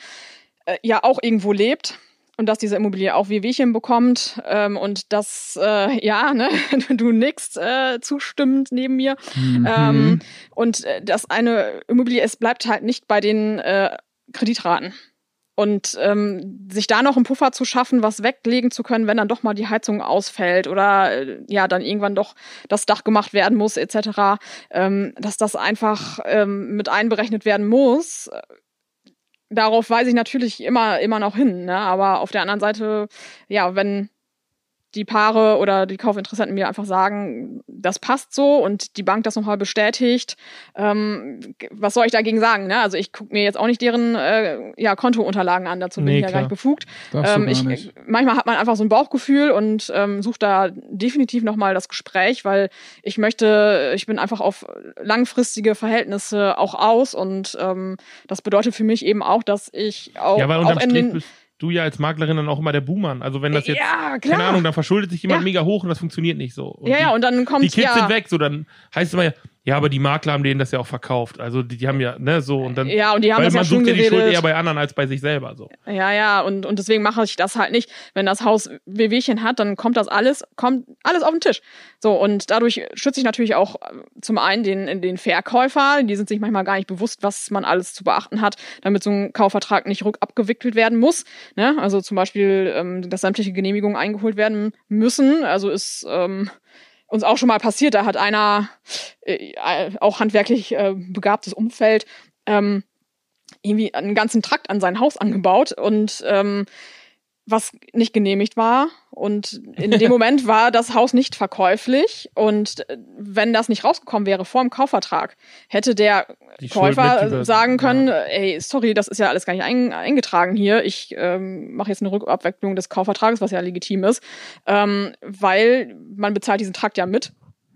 äh, ja auch irgendwo lebt. Und dass diese Immobilie auch Wehwehchen bekommt ähm, und dass, äh, ja, ne, du nix äh, zustimmend neben mir. Mhm. Ähm, und äh, dass eine Immobilie, es bleibt halt nicht bei den äh, Kreditraten. Und ähm, sich da noch einen Puffer zu schaffen, was weglegen zu können, wenn dann doch mal die Heizung ausfällt oder äh, ja, dann irgendwann doch das Dach gemacht werden muss, etc., ähm, dass das einfach ähm, mit einberechnet werden muss. Darauf weise ich natürlich immer, immer noch hin. Ne? Aber auf der anderen Seite, ja, wenn die Paare oder die Kaufinteressenten mir einfach sagen, das passt so und die Bank das nochmal bestätigt, ähm, was soll ich dagegen sagen? Ne? Also ich gucke mir jetzt auch nicht deren äh, ja, Kontounterlagen an, dazu bin Nee, ich ja gar nicht befugt. Ähm, ich, nicht. manchmal hat man einfach so ein Bauchgefühl und ähm, sucht da definitiv nochmal das Gespräch, weil ich möchte, ich bin einfach auf langfristige Verhältnisse auch aus und ähm, das bedeutet für mich eben auch, dass ich auch, Ja, weil auch unterm in Strich den du ja als Maklerin dann auch immer der Buhmann. Also wenn das jetzt, ja, klar. keine Ahnung, dann verschuldet sich jemand Ja. mega hoch und das funktioniert nicht so. Und ja, ja, und dann kommt die Kids ja, sind weg, so dann heißt es immer ja, ja, aber die Makler haben denen das ja auch verkauft. Also die, die haben ja, ne, so und dann, Ja, und die haben weil das man ja sucht ja die Schuld eher bei anderen als bei sich selber. So. Ja, ja, und, und deswegen mache ich das halt nicht. Wenn das Haus Wehwehchen hat, dann kommt das alles, kommt alles auf den Tisch. So, und dadurch schütze ich natürlich auch äh, zum einen den, den Verkäufer, die sind sich manchmal gar nicht bewusst, was man alles zu beachten hat, damit so ein Kaufvertrag nicht rückabgewickelt werden muss. Ne? Also zum Beispiel, ähm, dass sämtliche Genehmigungen eingeholt werden müssen. Also ist ähm, uns auch schon mal passiert, da hat einer äh, auch handwerklich äh, begabtes Umfeld ähm, irgendwie einen ganzen Trakt an sein Haus angebaut und ähm, was nicht genehmigt war. Und in dem Moment war das Haus nicht verkäuflich. Und äh, wenn das nicht rausgekommen wäre vor dem Kaufvertrag, hätte der Die Käufer sagen können, ja. ey, sorry, das ist ja alles gar nicht ein, eingetragen hier. Ich ähm, mache jetzt eine Rückabwicklung des Kaufvertrages, was ja legitim ist, ähm, weil man bezahlt diesen Trakt ja mit,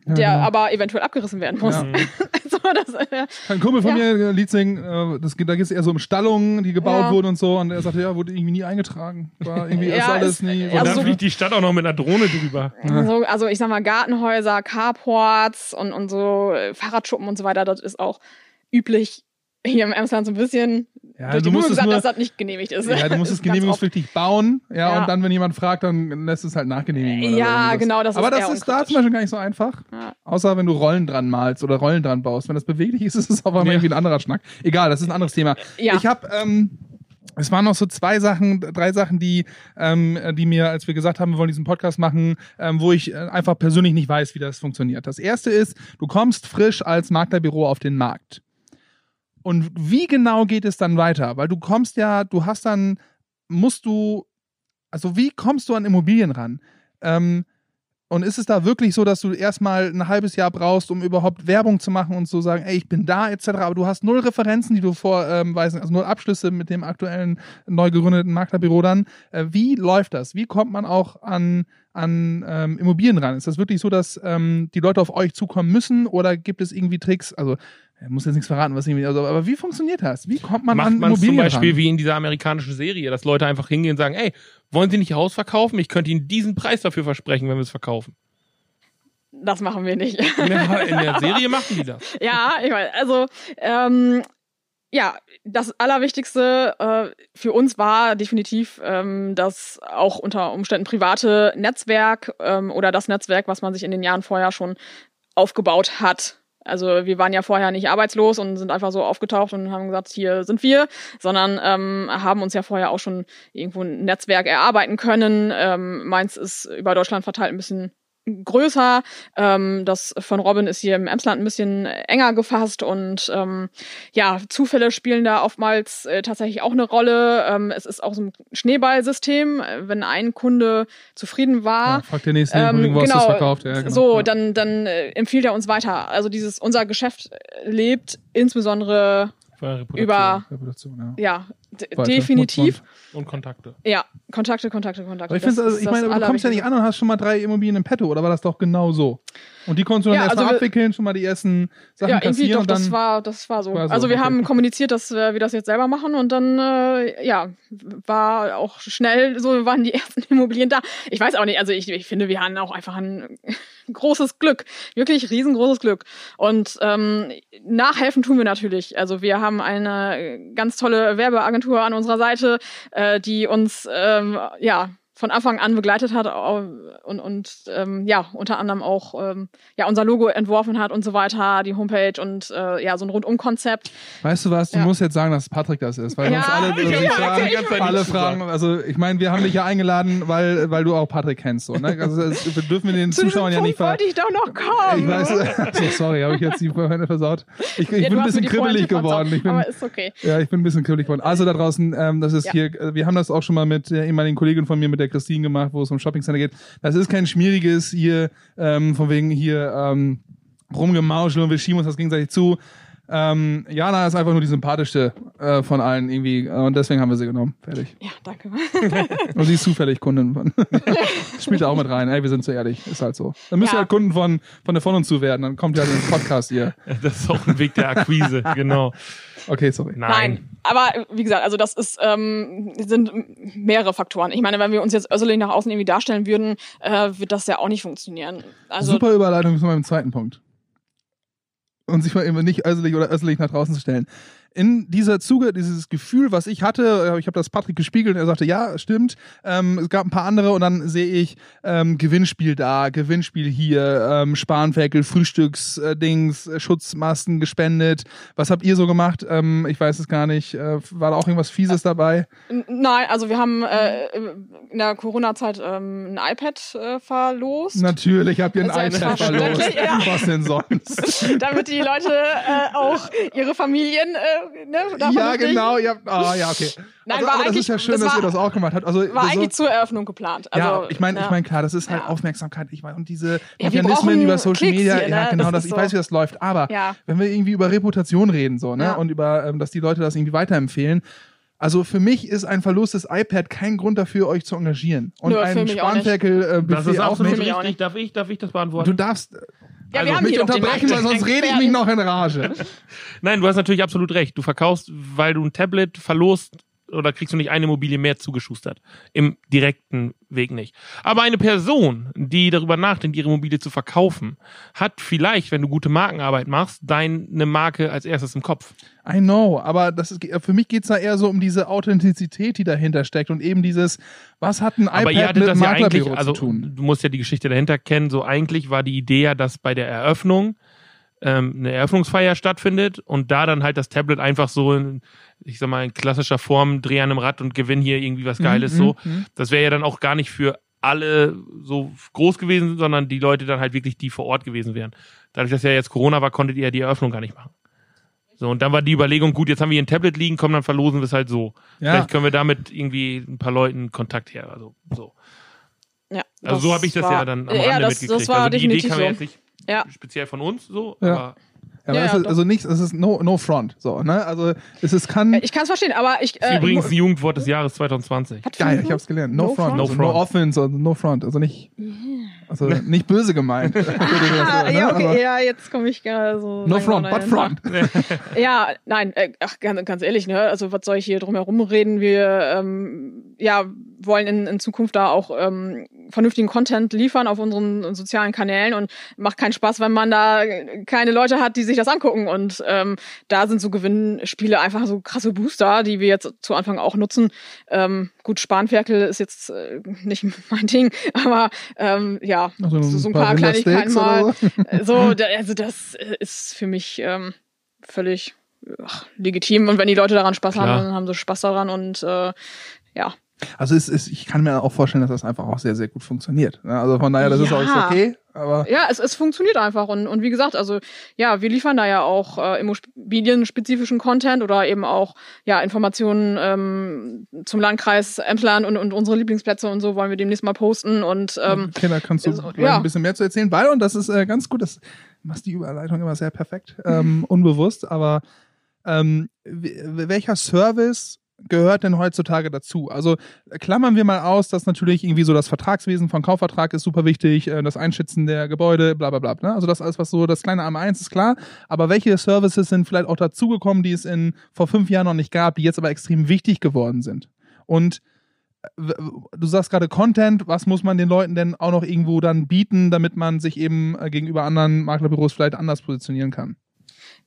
der genau. aber eventuell abgerissen werden muss. Ja. also das, äh, Ein Kumpel von Ja. mir, der Lied singen, äh, das, geht- da geht es eher so um Stallungen, die gebaut Ja. wurden und so. Und er sagte, ja, wurde irgendwie nie eingetragen. War irgendwie Ja, alles ist- nie. Und Also dann so- fliegt die Stadt auch noch mit einer Drohne drüber. so, also ich sag mal, Gartenhäuser, Carports und, und so äh, Fahrradschuppen und so weiter, das ist auch üblich hier im Emsland so ein bisschen Ja, durch du die Blume gesagt, nur- dass das nicht genehmigt ist. ja, du musst es genehmigungspflichtig bauen, ja, Ja. und dann, wenn jemand fragt, dann lässt es halt nachgenehmigen. Oder Ja, genau, das ist Aber das ist da zum Beispiel gar nicht so einfach. Ja. Außer wenn du Rollen dran malst oder Rollen dran baust. Wenn das beweglich ist, ist es auf einmal irgendwie ein anderer Schnack. Egal, das ist ein anderes Thema. Ja. Ich habe, ähm, es waren noch so zwei Sachen, drei Sachen, die, ähm, die mir, als wir gesagt haben, wir wollen diesen Podcast machen, ähm, wo ich äh, einfach persönlich nicht weiß, wie das funktioniert. Das erste ist, du kommst frisch als Maklerbüro auf den Markt. Und wie genau geht es dann weiter? Weil du kommst ja, du hast dann, musst du, also wie kommst du an Immobilien ran? Ähm, und ist es da wirklich so, dass du erstmal ein halbes Jahr brauchst, um überhaupt Werbung zu machen und zu sagen, ey, ich bin da, etc., aber du hast null Referenzen, die du vorweisen, also null Abschlüsse mit dem aktuellen neu gegründeten Maklerbüro dann. Äh, wie läuft das? Wie kommt man auch an, an ähm, Immobilien ran? Ist das wirklich so, dass ähm, die Leute auf euch zukommen müssen oder gibt es irgendwie Tricks? Also, ich muss jetzt nichts verraten, was irgendwie, also, aber wie funktioniert das? Wie kommt man Macht an man es zum Immobilien Beispiel ran? wie in dieser amerikanischen Serie, dass Leute einfach hingehen und sagen, ey, wollen Sie nicht Ihr Haus verkaufen? Ich könnte Ihnen diesen Preis dafür versprechen, wenn wir es verkaufen. Das machen wir nicht. In der, in der Serie machen die das. ja, ich weiß, also ähm, ja, das Allerwichtigste äh, für uns war definitiv ähm, das auch unter Umständen private Netzwerk ähm, oder das Netzwerk, was man sich in den Jahren vorher schon aufgebaut hat. Also wir waren ja vorher nicht arbeitslos und sind einfach so aufgetaucht und haben gesagt, hier sind wir, sondern ähm, haben uns ja vorher auch schon irgendwo ein Netzwerk erarbeiten können. Ähm, meins ist über Deutschland verteilt ein bisschen größer. Ähm, das von Robin ist hier im Emsland ein bisschen enger gefasst und ähm, ja, Zufälle spielen da oftmals äh, tatsächlich auch eine Rolle. Ähm, es ist auch so ein Schneeballsystem. Äh, Wenn ein Kunde zufrieden war, Ja, fragt der nächste, ähm, genau, verkauft? Ja, genau. so, ja. dann, dann äh, empfiehlt er uns weiter. Also dieses, unser Geschäft lebt insbesondere eine Reputation. über, Reputation, ja. ja, Weiter. definitiv. Und Kontakte. Ja, Kontakte, Kontakte, Kontakte. Aber ich, finde, also, ich meine, du kommst ja nicht an und hast schon mal drei Immobilien im Petto, oder war das doch genau so? Und die konntest du dann Ja, erstmal also wir- abwickeln, schon mal die ersten Sachen Ja, irgendwie doch, und dann. das war, das war so. war so, also wir okay. haben kommuniziert, dass wir, wir das jetzt selber machen und dann, äh, ja, war auch schnell, so waren die ersten Immobilien da. Ich weiß auch nicht, also ich, ich finde, wir haben auch einfach ein großes Glück, wirklich riesengroßes Glück. Und ähm, nachhelfen tun wir natürlich. Also wir haben eine ganz tolle Werbeagentur an unserer Seite, äh, die uns, ähm, ja, von Anfang an begleitet hat und, und ähm, ja, unter anderem auch ähm, ja, unser Logo entworfen hat und so weiter, die Homepage und äh, ja, so ein Rundum-Konzept. weißt du was? Du Ja. musst jetzt sagen, dass Patrick das ist, weil Ja, uns alle, ich also fragen, ich will alle fragen, also ich meine, wir haben dich ja eingeladen, weil, weil du auch Patrick kennst, so, ne? Also das dürfen wir den Zuschauern ja nicht ver wollte ich doch noch kommen. ich weiß, so, sorry, habe ich jetzt die Vorhände versaut. Ich, ich Ja, bin ein bisschen kribbelig geworden. Ich bin, aber ist okay. Ja, ich bin ein bisschen kribbelig geworden. Also da draußen, ähm, das ist hier, äh, wir haben das auch schon mal mit der ehemaligen Kollegin von mir, mit der Christine gemacht, wo es um Shoppingcenter geht. Das ist kein schmieriges hier, ähm, von wegen hier ähm, rumgemauschel und wir schieben uns das gegenseitig zu. Ähm, Jana ist einfach nur die sympathischste äh, von allen irgendwie äh, und deswegen haben wir sie genommen. Fertig. Ja, danke. Und sie ist zufällig Kundin von. Spielt auch mit rein. Ey, wir sind so ehrlich. Ist halt so. Dann müsst ihr Ja. halt Kunden von, von der von uns zu werden. Dann kommt ja den Podcast hier. Das ist auch ein Weg der Akquise, genau. Okay, sorry. Nein. Aber äh, wie gesagt, also das ist ähm, sind mehrere Faktoren. Ich meine, wenn wir uns jetzt össelig nach außen irgendwie darstellen würden, äh, wird das ja auch nicht funktionieren. Also Super Überleitung zu meinem zweiten Punkt. Und sich mal eben nicht össelig oder össelig nach draußen zu stellen. In dieser Zuge, dieses Gefühl, was ich hatte, äh, ich habe das Patrick gespiegelt und er sagte, ja, stimmt. Ähm, es gab ein paar andere und dann sehe ich ähm, Gewinnspiel da, Gewinnspiel hier, ähm, Spanferkel, Frühstücksdings, äh, Schutzmasken gespendet. Was habt ihr so gemacht? Ähm, ich weiß es gar nicht. Äh, war da auch irgendwas Fieses dabei? Nein, also wir haben äh, in der Corona-Zeit ähm, ein iPad äh, verlost. Natürlich habt ihr ein Also iPad verlost. ja. Was denn sonst? damit die Leute äh, auch ihre Familien, äh, ne, Ja, genau. Ja, ah, ja, okay. Nein, also, war aber das eigentlich- ist ja schön, das dass ihr war- das auch gemacht habt. Also, War eigentlich zur Eröffnung geplant. Also, ja, ich meine, ja. ich meine, klar, das ist halt Ja. Aufmerksamkeit. Ich meine, und diese Ja, Mechanismen über Social Klicks Media, hier, ne? ja, genau, Das das, ich so. weiß, wie das läuft. Aber Ja. wenn wir irgendwie über Reputation reden, so, ne, Ja. und über, ähm, dass die Leute das irgendwie weiterempfehlen. Also für mich ist ein Verlust des iPad kein Grund dafür, euch zu engagieren. Und Nö, ein nicht. Spanferkel äh, Das ist auch nicht. auch richtig. Darf ich, darf ich das Du beantworten? darfst Ja, Also, wir haben mich unterbrechen, weil sonst rede ich mich noch in Rage. Nein, du hast natürlich absolut recht. Du verkaufst, weil du ein Tablet verlost oder kriegst du nicht eine Immobilie mehr zugeschustert. Im direkten Weg nicht. Aber eine Person, die darüber nachdenkt, ihre Immobilie zu verkaufen, hat vielleicht, wenn du gute Markenarbeit machst, deine Marke als erstes im Kopf. I know, aber das ist, für mich geht's da eher so um diese Authentizität, die dahinter steckt und eben dieses, was hat ein Aber ihr iPad hattet mit das ja eigentlich, also zu tun? du musst ja die Geschichte dahinter kennen. So eigentlich war die Idee ja, dass bei der Eröffnung ähm, eine Eröffnungsfeier stattfindet und da dann halt das Tablet einfach so in, ich sag mal, in klassischer Form dreh an einem Rad und gewinn hier irgendwie was Geiles Mhm, so. mhm. Das wäre ja dann auch gar nicht für alle so groß gewesen, sondern die Leute dann halt wirklich die vor Ort gewesen wären. Dadurch, dass ja jetzt Corona war, konntet ihr ja die Eröffnung gar nicht machen. So, und dann war die Überlegung, gut, jetzt haben wir hier ein Tablet liegen, komm, dann verlosen wir es halt so. Ja. Vielleicht können wir damit irgendwie ein paar Leuten Kontakt her. Also so. Ja, Also so habe ich das war- ja dann am ja, Rande das, mitgekriegt. Das war also die Idee kam so. ja jetzt nicht Ja. speziell von uns so, Ja. aber Ja, aber Ja, es ja, ist, also nichts, es ist no, no front, so, ne? Also, es ist, kann, Ich kann es verstehen, aber ich. ist Äh, übrigens ein Jugendwort des Jahres 2020. Was für geil, ich hab's gelernt. No, No front, front? also No no front. offense, also no front, also nicht, also nicht böse gemeint. Ah, ne? ja, okay, Aber ja, jetzt komme ich gerade so. No front, but front. Ja, nein, äh, ach, ganz, ganz ehrlich, ne? Also was soll ich hier drum herum reden? Wir ähm, ja, wollen in, in Zukunft da auch ähm, vernünftigen Content liefern auf unseren sozialen Kanälen und macht keinen Spaß, wenn man da keine Leute hat, die sich das angucken. Und ähm, da sind so Gewinnspiele einfach so krasse Booster, die wir jetzt zu Anfang auch nutzen. Ähm, gut, Spanferkel ist jetzt äh, nicht mein Ding, aber ähm, ja, Also so, so ein paar Rinder Kleinigkeiten mal. so. Da, also das äh, ist für mich ähm, völlig ach, legitim. Und wenn die Leute daran Spaß Klar. haben, dann haben sie Spaß daran. Und äh, ja, Also es ist, ich kann mir auch vorstellen, dass das einfach auch sehr, sehr gut funktioniert. ne? Also von daher, das ist Ja. auch okay, aber ja, es, es funktioniert einfach. Und, und wie gesagt, also ja, wir liefern da ja auch äh, immobilienspezifischen Content oder eben auch ja Informationen ähm, zum Landkreis Emsland und, und unsere Lieblingsplätze und so wollen wir demnächst mal posten. Und ähm, okay, da kannst du gleich ja. ein bisschen mehr zu erzählen, weil, und das ist äh, ganz gut, das machst die Überleitung immer sehr perfekt, ähm, unbewusst, aber ähm, welcher Service gehört denn heutzutage dazu? Also klammern wir mal aus, dass natürlich irgendwie so das Vertragswesen von Kaufvertrag ist super wichtig, äh, das Einschätzen der Gebäude, bla bla bla. Ne? Also das alles, was so das kleine AM1 ist klar, aber welche Services sind vielleicht auch dazugekommen, die es in vor fünf Jahren noch nicht gab, die jetzt aber extrem wichtig geworden sind? Und w- du sagst gerade Content, was muss man den Leuten denn auch noch irgendwo dann bieten, damit man sich eben äh, gegenüber anderen Maklerbüros vielleicht anders positionieren kann?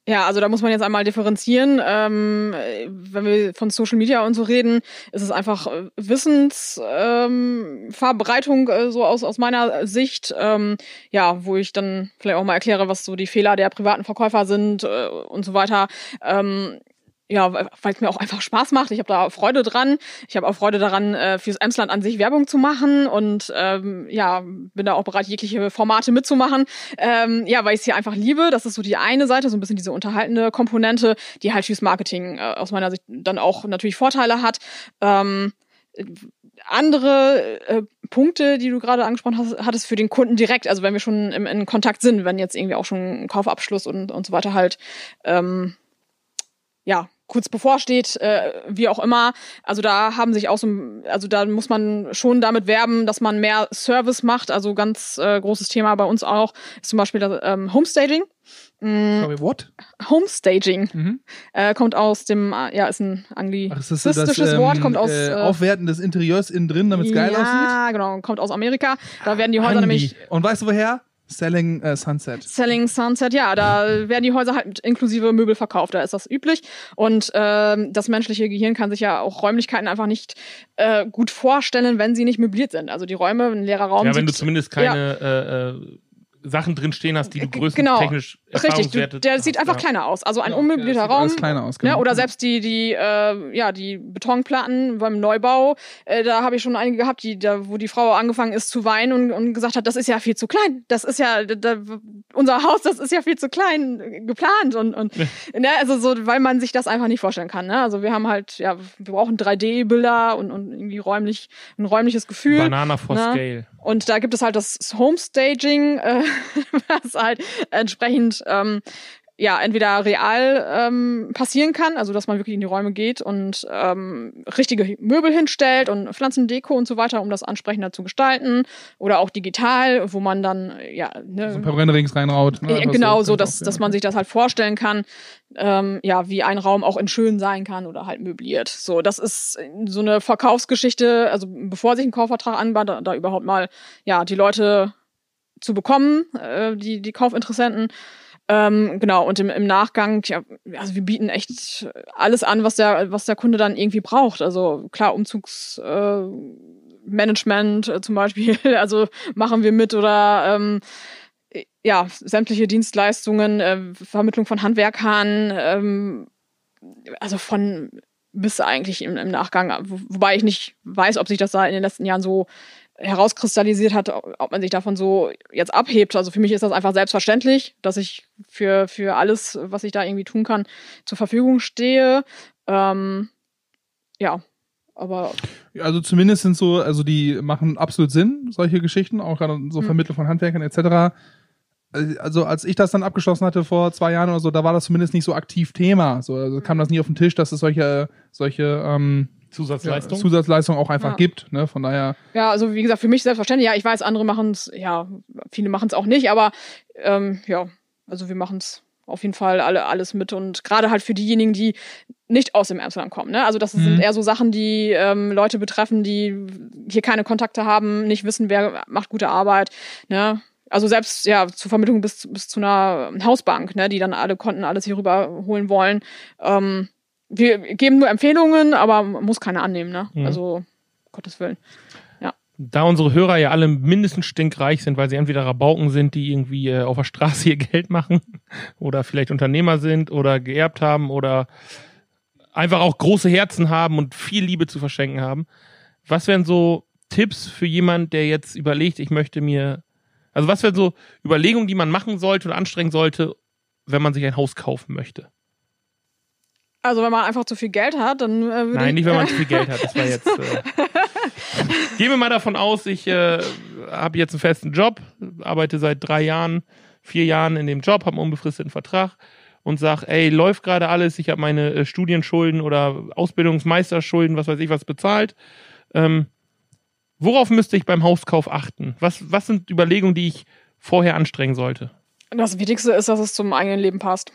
Ja, also da muss man jetzt einmal differenzieren. Ähm, äh, wenn wir von Social Media und so reden, ist es einfach äh, Wissensverbreitung ähm, äh, so aus, aus meiner Sicht. Ähm, ja, wo ich dann vielleicht auch mal erkläre, was so die Fehler der privaten Verkäufer sind äh, und so weiter. Ähm, ja, weil es mir auch einfach Spaß macht. Ich habe da Freude dran. Ich habe auch Freude daran, äh, fürs Emsland an sich Werbung zu machen und ähm, ja, bin da auch bereit, jegliche Formate mitzumachen. Ähm, ja, weil ich es hier einfach liebe. Das ist so die eine Seite, so ein bisschen diese unterhaltende Komponente, die halt fürs Marketing äh, aus meiner Sicht dann auch natürlich Vorteile hat. Ähm, andere äh, Punkte, die du gerade angesprochen hast, hattest für den Kunden direkt, also wenn wir schon im, in Kontakt sind, wenn jetzt irgendwie auch schon ein Kaufabschluss und, und so weiter halt ähm, ja, kurz bevorsteht, äh, wie auch immer. Also da haben sich auch so, also da muss man schon damit werben, dass man mehr Service macht. Also ganz äh, großes Thema bei uns auch ist zum Beispiel das ähm, Homestaging. Mm, Sorry, what? Homestaging Mhm. äh, kommt aus dem, äh, ja, ist ein anglistisches das, Wort, ähm, kommt aus äh, äh, Aufwerten des Interieurs innen drin, damit es geil aussieht? Ja, genau, kommt aus Amerika. Da werden die Häuser nämlich Und weißt du woher? Selling äh, Sunset. Selling Sunset, ja, da werden die Häuser halt mit inklusive Möbel verkauft, da ist das üblich. Und ähm, das menschliche Gehirn kann sich ja auch Räumlichkeiten einfach nicht äh, gut vorstellen, wenn sie nicht möbliert sind. Also die Räume, ein leerer Raum. ja, wenn du zumindest keine äh, äh, Sachen drin stehen hast, die du G- größentechnisch Richtig, du, der hast, sieht einfach ja. kleiner aus. Also ein Ja, unmöblierter ja, sieht Raum. alles kleiner aus, Ne, genau. oder selbst die, die, äh, ja, die Betonplatten beim Neubau, äh, da habe ich schon einige gehabt, die, da, wo die Frau angefangen ist zu weinen und, und gesagt hat, das ist ja viel zu klein. Das ist ja, da, da, unser Haus, das ist ja viel zu klein äh, geplant und, und ne, also so, weil man sich das einfach nicht vorstellen kann. Ne? Also wir haben halt, ja, wir brauchen 3D-Bilder und, und irgendwie räumlich, ein räumliches Gefühl. Banana for Na? Scale. Und da gibt es halt das Homestaging, äh, was halt entsprechend ähm, ja entweder real ähm, passieren kann, also dass man wirklich in die Räume geht und ähm, richtige Möbel hinstellt und Pflanzendeko und so weiter, um das ansprechender zu gestalten, oder auch digital, wo man dann ja ne, So ein paar Rennrings reinraut. Ne? Einfach genau, so, ich dass, dass man sich das halt vorstellen kann, ähm, ja, wie ein Raum auch in schön sein kann oder halt möbliert. So, das ist so eine Verkaufsgeschichte, also bevor sich ein Kaufvertrag anbahnt, da, da überhaupt mal, ja, die Leute zu bekommen, äh, die, die Kaufinteressenten. Ähm, genau, und im, im Nachgang, ja, also wir bieten echt alles an, was der, was der Kunde dann irgendwie braucht. Also klar, Umzugs, äh, äh, zum Beispiel, also machen wir mit oder ähm, ja, sämtliche Dienstleistungen, äh, Vermittlung von Handwerkern, ähm, also von bis eigentlich im, im Nachgang, wo, wobei ich nicht weiß, ob sich das da in den letzten Jahren so herauskristallisiert hat, ob man sich davon so jetzt abhebt. Also für mich ist das einfach selbstverständlich, dass ich für, für alles, was ich da irgendwie tun kann, zur Verfügung stehe. Ähm, ja, aber Also zumindest sind so, also die machen absolut Sinn, solche Geschichten, auch gerade so Mhm. Vermittlung von Handwerkern etc. Also als ich das dann abgeschlossen hatte vor zwei Jahren oder so, da war das zumindest nicht so aktiv Thema. So also kam das nie auf den Tisch, dass es solche, solche ähm, ja, Zusatzleistung. Auch einfach Ja. gibt. Ne? Von daher, Ja, also wie gesagt, für mich selbstverständlich. Ja, ich weiß, andere machen es, ja, viele machen es auch nicht, aber ähm, ja, also wir machen es auf jeden Fall alle alles mit und gerade halt für diejenigen, die nicht aus dem Amsterdam kommen. Ne? Also das Mhm. sind eher so Sachen, die ähm, Leute betreffen, die hier keine Kontakte haben, nicht wissen, wer macht gute Arbeit. Ne? Also selbst ja zur Vermittlung bis, bis zu einer Hausbank, ne, die dann alle Konten alles hier rüber holen wollen. Ähm, wir geben nur Empfehlungen, aber man muss keine annehmen. Ne? Mhm. Also Gottes Willen. Da unsere Hörer ja alle mindestens stinkreich sind, weil sie entweder Rabauken sind, die irgendwie äh, auf der Straße ihr Geld machen oder vielleicht Unternehmer sind oder geerbt haben oder einfach auch große Herzen haben und viel Liebe zu verschenken haben. Was wären so Tipps für jemand, der jetzt überlegt, ich möchte mir, also was wären so Überlegungen, die man machen sollte und anstrengen sollte, wenn man sich ein Haus kaufen möchte? Also wenn man einfach zu viel Geld hat, dann äh, würde Nein, ich, nicht, wenn man zu viel Geld hat. Das war jetzt. Äh, gehen wir mal davon aus, ich äh, habe jetzt einen festen Job, arbeite seit drei Jahren, vier Jahren in dem Job, habe einen unbefristeten Vertrag und sag, ey, läuft gerade alles, ich habe meine äh, Studienschulden oder Ausbildungsmeisterschulden, was weiß ich, was bezahlt. Ähm, worauf müsste ich beim Hauskauf achten? Was, was sind Überlegungen, die ich vorher anstrengen sollte? Das Wichtigste ist, dass es zum eigenen Leben passt.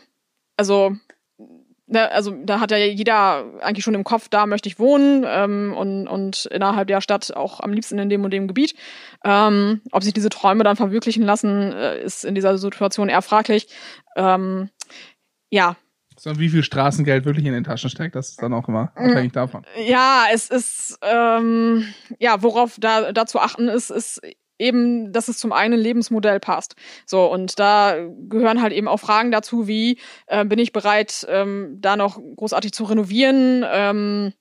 Also, also da hat ja jeder eigentlich schon im Kopf, da möchte ich wohnen ähm, und, und innerhalb der Stadt auch am liebsten in dem und dem Gebiet. Ähm, ob sich diese Träume dann verwirklichen lassen, äh, ist in dieser Situation eher fraglich. Ähm, ja, so, wie viel Straßengeld wirklich in den Taschen steckt, das ist dann auch immer Mhm. abhängig davon. Ja, es ist, ähm, ja, worauf da, da zu achten ist, ist eben, dass es zum eigenen Lebensmodell passt. So, und da gehören halt eben auch Fragen dazu, wie äh, bin ich bereit, ähm, da noch großartig zu renovieren? Ähm,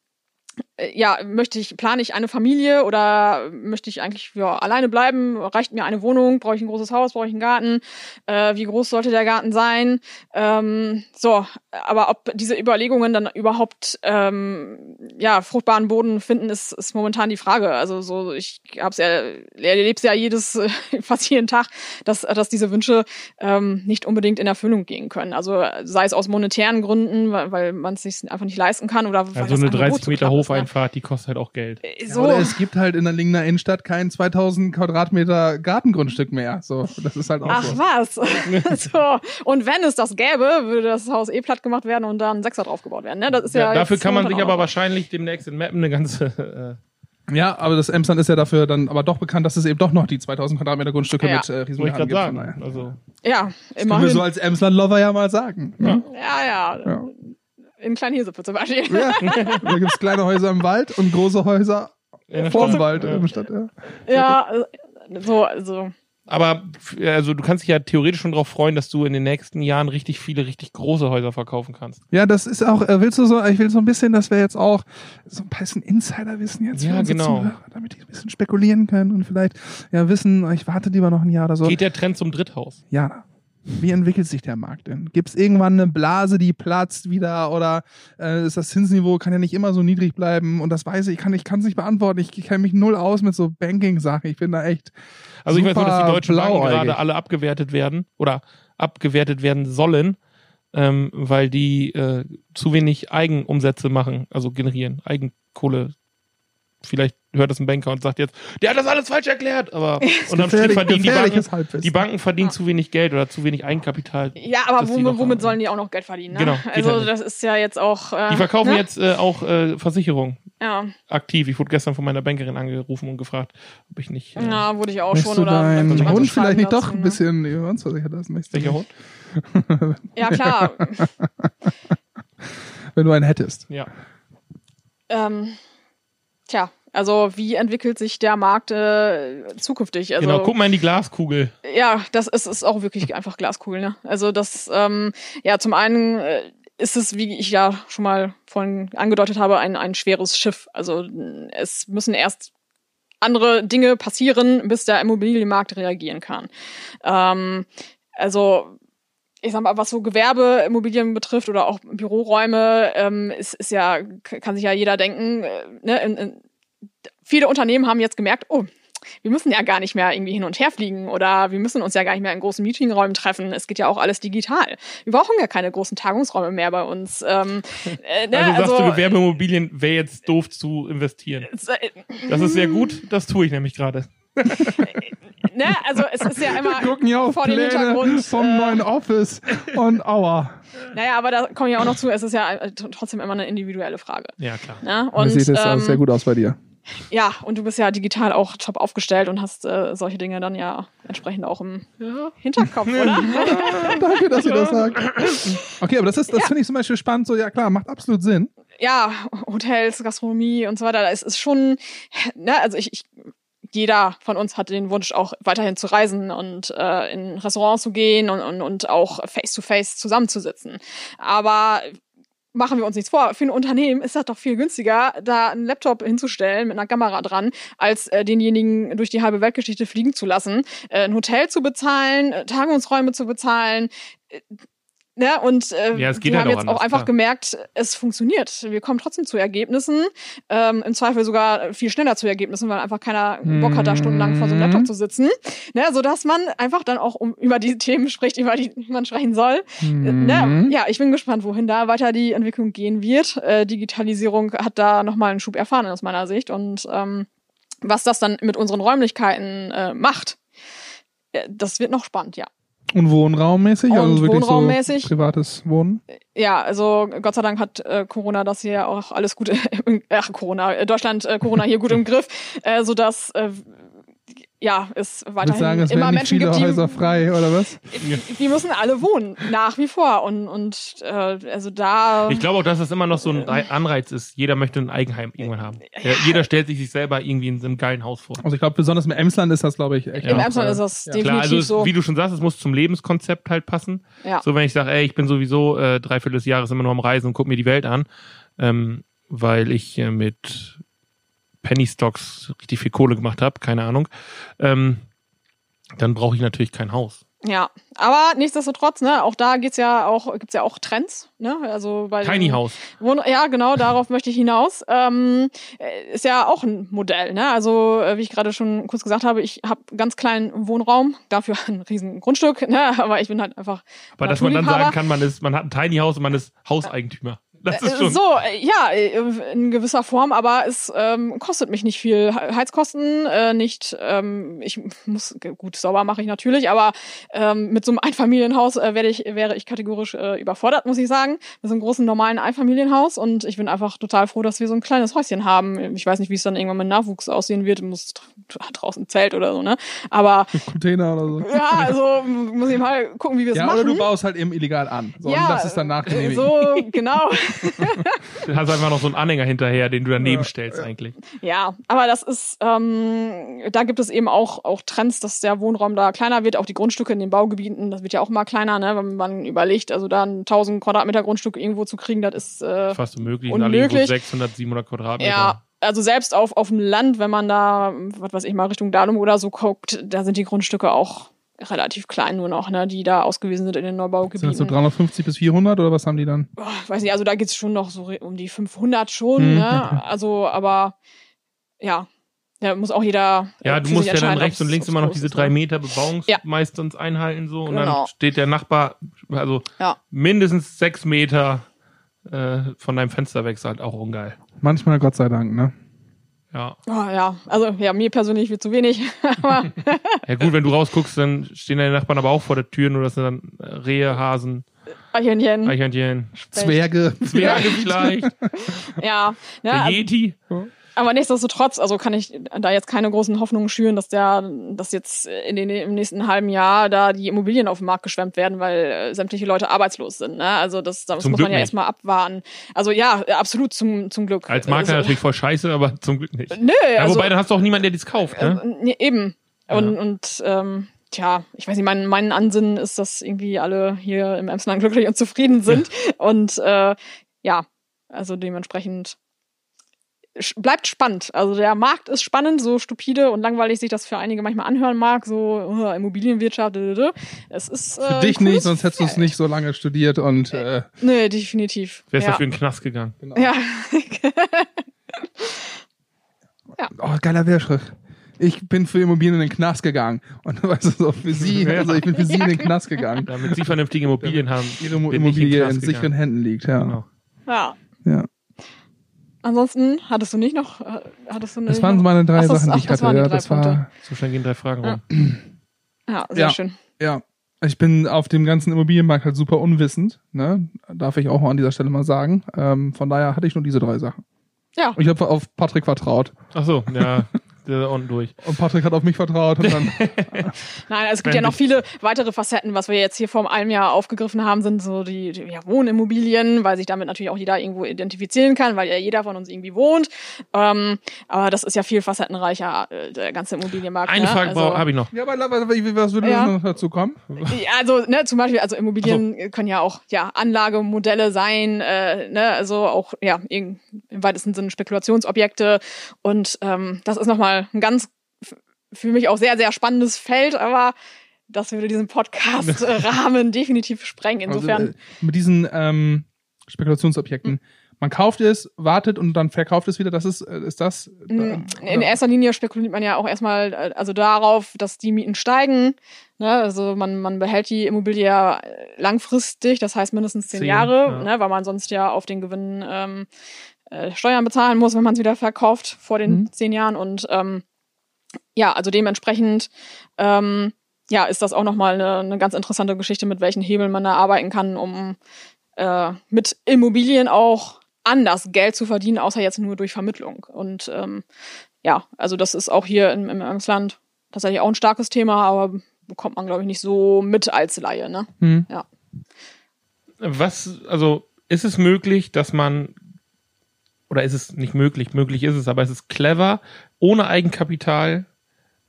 äh, ja, möchte ich, plane ich eine Familie oder möchte ich eigentlich ja, alleine bleiben? Reicht mir eine Wohnung? Brauche ich ein großes Haus? Brauche ich einen Garten? Äh, wie groß sollte der Garten sein? Ähm, so, aber ob diese Überlegungen dann überhaupt ähm, ja fruchtbaren Boden finden, ist, ist momentan die Frage. Also so, ich hab's ja, erlebe ja jedes, äh, fast jeden Tag, dass, dass diese Wünsche ähm, nicht unbedingt in Erfüllung gehen können. Also sei es aus monetären Gründen, weil, weil man es sich einfach nicht leisten kann oder weil Also das eine Angebot 30 so Meter knapp ist? Hofeinfahrt, die kostet halt auch Geld. Äh, Ja, So, Oder es gibt halt in der Lingener Innenstadt kein 2000 Quadratmeter Gartengrundstück mehr. So, das ist halt auch Ach so. was. so. Und wenn es das gäbe, würde das Haus eh platt gemacht werden und dann ein Sechser draufgebaut werden. Ne? Das ist ja, Ja, dafür kann man sich aber wahrscheinlich demnächst in Mappen eine ganze. Äh, Ja, aber das Emsland ist ja dafür dann aber doch bekannt, dass es eben doch noch die 2000 Quadratmeter Grundstücke Ja. mit äh, gerade gibt. Sagen. daher. Also, Ja, Können wir immerhin. so als Emsland-Lover ja mal sagen. ne? ja, ja, Ja. In Kleinhesepe zum Beispiel. Ja. da gibt's kleine Häuser im Wald und große Häuser vorm Stadt. Wald Ja. in der Stadt. Ja. Ja, so, also Aber also du kannst dich ja theoretisch schon darauf freuen, dass du in den nächsten Jahren richtig viele, richtig große Häuser verkaufen kannst. Ja, das ist auch, äh, willst du so, ich will so ein bisschen, dass wir jetzt auch so ein bisschen Insiderwissen jetzt Ja, genau. Zuhörer, damit die ein bisschen spekulieren können und vielleicht ja wissen, ich warte lieber noch ein Jahr oder so. Geht der Trend zum Dritthaus? Jana, wie entwickelt sich der Markt denn? Gibt es irgendwann eine Blase, die platzt wieder oder äh, ist das Zinsniveau, kann ja nicht immer so niedrig bleiben und das weiß ich, ich kann es nicht beantworten. Ich kenne mich null aus mit so Banking-Sachen. Ich bin da echt Also ich weiß nur, dass die deutschen Banken gerade alle abgewertet werden oder abgewertet werden sollen, ähm, weil die äh, zu wenig Eigenumsätze machen, also generieren, Eigenkohle. Vielleicht hört das ein Banker und sagt jetzt, der hat das alles falsch erklärt, aber unterm Strich verdienen die Banken, die Banken verdienen Ja. zu wenig Geld oder zu wenig Eigenkapital. Ja, aber womit, womit sollen die auch noch Geld verdienen? Ne? Genau, also halt das ist ja jetzt auch. Äh, Die verkaufen ne? jetzt äh, auch äh, Versicherungen Ja. aktiv. Ich wurde gestern von meiner Bankerin angerufen und gefragt, ob ich nicht. Äh, ja, wurde ich auch schon. du Oder deinen Hund vielleicht nicht doch ein ne? bisschen über uns versichern lassen? Möchtest welcher nicht? Hund? Ja, klar. Wenn du einen hättest. Ja. ähm, tja, also wie entwickelt sich der Markt äh, zukünftig? Also, genau, guck mal in die Glaskugel. Ja, das ist, ist auch wirklich einfach Glaskugel. Ne? Also das, ähm, ja, zum einen äh, ist es, wie ich ja schon mal vorhin angedeutet habe, ein, ein schweres Schiff. Also n- es müssen erst andere Dinge passieren, bis der Immobilienmarkt reagieren kann. Ähm, also ich sag mal, was so Gewerbeimmobilien betrifft oder auch Büroräume, ähm, ist, ist ja, kann sich ja jeder denken, äh, ne, in, in, viele Unternehmen haben jetzt gemerkt, oh, wir müssen ja gar nicht mehr irgendwie hin und her fliegen oder wir müssen uns ja gar nicht mehr in großen Meetingräumen treffen. Es geht ja auch alles digital. Wir brauchen ja keine großen Tagungsräume mehr bei uns. Ähm, äh, ne, Also sagst du, Gewerbeimmobilien wäre jetzt doof zu investieren. äh, Das ist sehr gut, das tue ich nämlich gerade. ne, also es ist ja immer Wir gucken ja auf vor dem Pläne Hintergrund. vom äh, neuen Office und aua. naja, aber da komme ich auch noch zu, es ist ja äh, trotzdem immer eine individuelle Frage. Ja, klar. Ne? Und sieht es ähm, sehr gut aus bei dir. ja, und du bist ja digital auch top aufgestellt und hast äh, solche Dinge dann ja entsprechend auch im Hinterkopf, oder? Danke, dass ihr das sagt. Okay, aber das ist, das finde ich zum Beispiel spannend. So, ja klar, macht absolut Sinn. ja, Hotels, Gastronomie und so weiter, es ist schon, ne, also ich, ich jeder von uns hat den Wunsch, auch weiterhin zu reisen und äh, in Restaurants zu gehen und, und, und auch face-to-face zusammenzusitzen. Aber machen wir uns nichts vor, für ein Unternehmen ist das doch viel günstiger, da einen Laptop hinzustellen mit einer Kamera dran, als äh, denjenigen durch die halbe Weltgeschichte fliegen zu lassen, äh, ein Hotel zu bezahlen, äh, Tagungsräume zu bezahlen. Ne, und äh, Ja, wir halt haben auch jetzt anders, auch einfach klar. gemerkt, es funktioniert. Wir kommen trotzdem zu Ergebnissen, ähm, im Zweifel sogar viel schneller zu Ergebnissen, weil einfach keiner Bock hat, da stundenlang vor so einem Mhm. Laptop zu sitzen. Ne, sodass man einfach dann auch um, über die Themen spricht, über die man sprechen soll. Äh, Mhm. Ne, ja, ich bin gespannt, wohin da weiter die Entwicklung gehen wird. Äh, Digitalisierung hat da nochmal einen Schub erfahren aus meiner Sicht. Und ähm, was das dann mit unseren Räumlichkeiten äh, macht, äh, das wird noch spannend, ja. Und wohnraummäßig? Und also wirklich wohnraummäßig? so privates Wohnen? Ja, also Gott sei Dank hat äh, Corona das hier auch alles gut, im- ach Corona, äh, Deutschland äh, Corona hier gut im Griff, äh, sodass äh, ja es weiterhin sagen, es immer Menschen viele gibt, die Häuser frei, oder was? die müssen alle wohnen nach wie vor und und äh, also da Ich glaube auch, dass es immer noch so ein Rei- Anreiz ist. Jeder möchte ein Eigenheim irgendwann haben. Ja, jeder stellt sich sich selber irgendwie in so einem geilen Haus vor. Also ich glaube, besonders im Emsland ist das, glaube ich, echt. im Emsland äh, ist das ja. definitiv Klar, also es, so. wie du schon sagst, es muss zum Lebenskonzept halt passen. Ja. So, wenn ich sage, ey, ich bin sowieso äh, dreiviertel des Jahres immer nur am Reisen und guck mir die Welt an, ähm, weil ich äh, mit Penny Stocks richtig viel Kohle gemacht habe, keine Ahnung, ähm, dann brauche ich natürlich kein Haus. Ja, aber nichtsdestotrotz, ne, auch da geht's ja auch, gibt's ja auch Trends, ne? Also bei den Tiny House. Wohn ja, genau, darauf möchte ich hinaus. Ähm, äh, ist ja auch ein Modell, ne? Also, äh, wie ich gerade schon kurz gesagt habe, ich habe ganz kleinen Wohnraum, dafür ein riesen Grundstück, ne? Aber ich bin halt einfach. Aber dass man dann sagen kann, man ist, man hat ein Tiny House und man ist Hauseigentümer. Das ist Äh, schon. So, äh, ja, äh, in gewisser Form, aber es ähm, kostet mich nicht viel. He- Heizkosten äh, nicht. Ähm, ich muss gut sauber mache ich natürlich, aber ähm, mit so einem Einfamilienhaus äh, werde ich wäre ich kategorisch äh, überfordert, muss ich sagen. Mit so einem großen normalen Einfamilienhaus und ich bin einfach total froh, dass wir so ein kleines Häuschen haben. Ich weiß nicht, wie es dann irgendwann mit Nachwuchs aussehen wird. Muss dr- draußen Zelt oder so, ne? Aber Container oder so. ja, also muss ich mal gucken, wie wir es Ja, machen. oder du baust halt eben illegal an. So, ja, und das ist dann nachgenehmigt. So, genau. Du hast einfach noch so einen Anhänger hinterher, den du daneben Ja, stellst eigentlich. Ja, aber das ist, ähm, da gibt es eben auch, auch Trends, dass der Wohnraum da kleiner wird, auch die Grundstücke in den Baugebieten, das wird ja auch mal kleiner, ne, wenn man überlegt, also da ein 1000 Quadratmeter Grundstück irgendwo zu kriegen, das ist, äh, Fast unmöglich. Unmöglich. irgendwo 600, 700 Quadratmeter. ja, also selbst auf, auf dem Land, wenn man da, was weiß ich mal, Richtung Dalum oder so guckt, da sind die Grundstücke auch relativ klein nur noch, ne, die da ausgewiesen sind in den Sind Neubaugebieten. das so 350 bis 400 oder was haben die dann? Boah, weiß nicht, also da geht's schon noch so um die 500 schon, Hm, ne? okay. Also, aber ja, da muss auch jeder. äh, Ja, du musst ja dann rechts und links immer noch diese drei ne? Meter Bebauungs Ja. meistens einhalten so und dann Genau. steht der Nachbar, also Ja. mindestens sechs Meter äh, von deinem Fenster weg, ist halt auch ungeil. Manchmal Gott sei Dank, ne? Ja. Oh, ja, also ja, mir persönlich wird zu wenig, ja gut, wenn du rausguckst, dann stehen deine Nachbarn aber auch vor der Tür, nur das sind dann Rehe, Hasen, Eichhörnchen. Eichhörnchen, Zwerge. Zwerge vielleicht, Ja, der ne, Yeti. Aber nichtsdestotrotz, also kann ich da jetzt keine großen Hoffnungen schüren, dass der, dass jetzt in den, im nächsten halben Jahr da die Immobilien auf den Markt geschwemmt werden, weil äh, sämtliche Leute arbeitslos sind. Ne? Also das, das muss Glück man ja nicht. erstmal abwarten. Also ja, absolut zum, zum Glück. Als Makler also, natürlich voll scheiße, aber zum Glück nicht. Nö, Ja, also, wobei, dann hast du auch niemanden, der dies kauft, ne? Äh, eben. Und, Ja. und ähm, tja, ich weiß nicht, mein, mein Ansinnen ist, dass irgendwie alle hier im Emsland glücklich und zufrieden sind. Und äh, ja, also dementsprechend bleibt spannend. Also der Markt ist spannend, so stupide und langweilig sich das für einige manchmal anhören mag, so uh, Immobilienwirtschaft. dödödö. Es ist äh, Für dich nicht, sonst hättest du es nicht so lange studiert und äh, Nee, definitiv. Wärst ja. dafür in den Knast gegangen. genau. ja. Oh, geiler Wehrschrift. Ich bin für Immobilien in den Knast gegangen. Und weißt du, so für sie, Ja. also ich bin für sie in den Knast gegangen. Damit sie vernünftige Immobilien haben. Ihre Immobilie Knast in sicheren gegangen. Händen liegt, ja. Genau. ja. ja. Ansonsten hattest du nicht noch, äh, hattest du Das nicht waren noch? meine drei Ach, Sachen, die ach, ich das hatte. waren die Ja, drei das Punkte. war, So schnell gehen drei Fragen Ja. rum. Ja, sehr Ja. schön. ja. Ich bin auf dem ganzen Immobilienmarkt halt super unwissend, ne? Darf ich auch mal an dieser Stelle mal sagen. Ähm, von daher hatte ich nur diese drei Sachen. Ja. Und ich habe auf Patrick vertraut. Ach so, ja, ist unten durch. Und Patrick hat auf mich vertraut. Und dann, Nein, es gibt ja noch viele weitere Facetten, was wir jetzt hier vor einem Jahr aufgegriffen haben, sind so die, die ja, Wohnimmobilien, weil sich damit natürlich auch jeder irgendwo identifizieren kann, weil ja jeder von uns irgendwie wohnt. Ähm, aber das ist ja viel facettenreicher, äh, der ganze Immobilienmarkt. Eine ne? Frage also, habe ich noch. ja, aber was würde Ja. noch dazu kommen? Ja, Also, ne, zum Beispiel, also Immobilien können ja auch ja Anlagemodelle sein, äh, ne, also auch ja im im weitesten Sinne Spekulationsobjekte. Und ähm, das ist nochmal ein ganz für mich auch sehr, sehr spannendes Feld, aber das würde diesen Podcast-Rahmen definitiv sprengen. Insofern. Also, mit diesen ähm, Spekulationsobjekten. Man kauft es, wartet und dann verkauft es wieder. Das ist, äh, ist das. Mm, äh, In erster Linie spekuliert man ja auch erstmal also darauf, dass die Mieten steigen. Ne? Also man, man behält die Immobilie ja langfristig, das heißt mindestens zehn, Zehn, Jahre, ja. ne? weil man sonst ja auf den Gewinn ähm, äh, Steuern bezahlen muss, wenn man es wieder verkauft vor den Mhm. zehn Jahren. Und ähm, ja, also dementsprechend ähm, ja, ist das auch nochmal eine, eine ganz interessante Geschichte, mit welchen Hebeln man da arbeiten kann, um äh, mit Immobilien auch anders Geld zu verdienen, außer jetzt nur durch Vermittlung. Und ähm, ja, also das ist auch hier im, im Emsland tatsächlich auch ein starkes Thema, aber bekommt man, glaube ich, nicht so mit als Laie. Ne? Hm. Was, also ist es möglich, dass man, oder ist es nicht möglich, möglich ist es, aber es ist clever, ohne Eigenkapital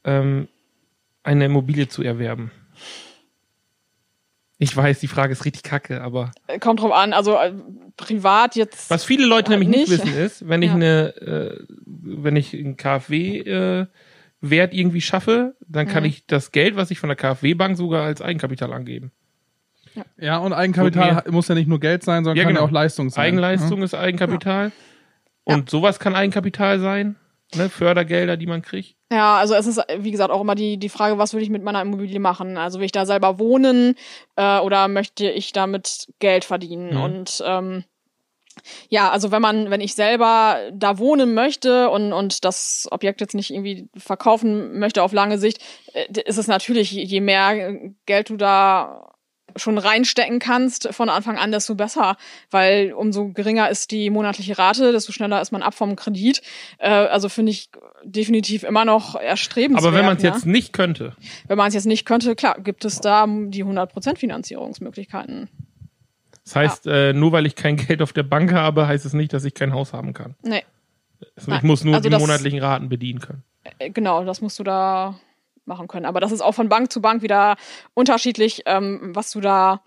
ähm, eine Immobilie zu erwerben? Ich weiß, die Frage ist richtig kacke, aber Äh, Kommt drauf an, also äh, privat jetzt. was viele Leute Ja, nämlich nicht. nicht. wissen ist, wenn ich Ja. eine, äh, wenn ich einen KfW äh, Wert irgendwie schaffe, dann kann Mhm. ich das Geld, was ich von der KfW Bank sogar als Eigenkapital angeben. Ja, und Eigenkapital Gut, muss ja nicht nur Geld sein, sondern Ja, kann genau. ja auch Leistung sein. Eigenleistung ist Eigenkapital. Und sowas kann Eigenkapital sein. Ne? Fördergelder, die man kriegt. Ja, also es ist, wie gesagt, auch immer die, die Frage, was will ich mit meiner Immobilie machen? Also will ich da selber wohnen äh, oder möchte ich damit Geld verdienen? Mhm. Und ähm, ja, also wenn man, wenn ich selber da wohnen möchte und, und das Objekt jetzt nicht irgendwie verkaufen möchte auf lange Sicht, äh, ist es natürlich, je mehr Geld du da schon reinstecken kannst von Anfang an, desto besser, weil umso geringer ist die monatliche Rate, desto schneller ist man ab vom Kredit. Äh, also finde ich definitiv immer noch erstrebenswert. Aber wenn man es ne? jetzt nicht könnte, wenn man es jetzt nicht könnte, klar, gibt es da die 100% Finanzierungsmöglichkeiten. Das heißt, äh, nur weil ich kein Geld auf der Bank habe, heißt es nicht, dass ich kein Haus haben kann. Nee, Also ich muss nur Also die monatlichen Raten bedienen können. äh, genau, das musst du da machen können. Aber das ist auch von Bank zu Bank wieder unterschiedlich, ähm, was du da,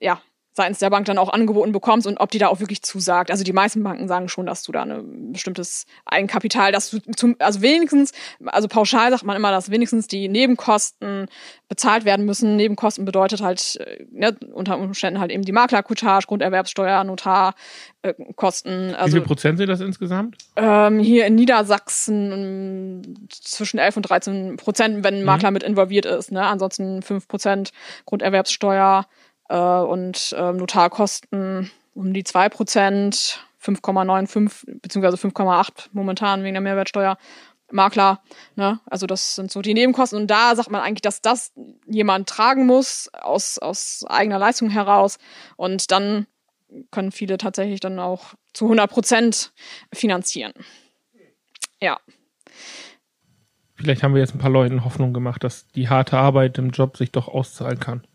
ja, seitens der Bank dann auch angeboten bekommst und ob die da auch wirklich zusagt. Also die meisten Banken sagen schon, dass du da ein bestimmtes Eigenkapital, dass du zum, also wenigstens, also pauschal sagt man immer, dass wenigstens die Nebenkosten bezahlt werden müssen. Nebenkosten bedeutet halt äh, ne, unter Umständen halt eben die Maklerkutage, Grunderwerbssteuer, Notarkosten. Wie Also viel Prozent sind das insgesamt? ähm, hier in Niedersachsen ähm, zwischen 11 und 13 Prozent, wenn ein Makler mit involviert ist. Ne? Ansonsten 5 Prozent Grunderwerbssteuer äh, und ähm, Notarkosten um die 2 Prozent, 5,95 beziehungsweise 5,8 momentan wegen der Mehrwertsteuer. Makler, ne? Also das sind so die Nebenkosten. Und da sagt man eigentlich, dass das jemand tragen muss aus, aus eigener Leistung heraus. Und dann können viele tatsächlich dann auch zu 100 Prozent finanzieren. Ja, Vielleicht haben wir jetzt ein paar Leuten Hoffnung gemacht, dass die harte Arbeit im Job sich doch auszahlen kann.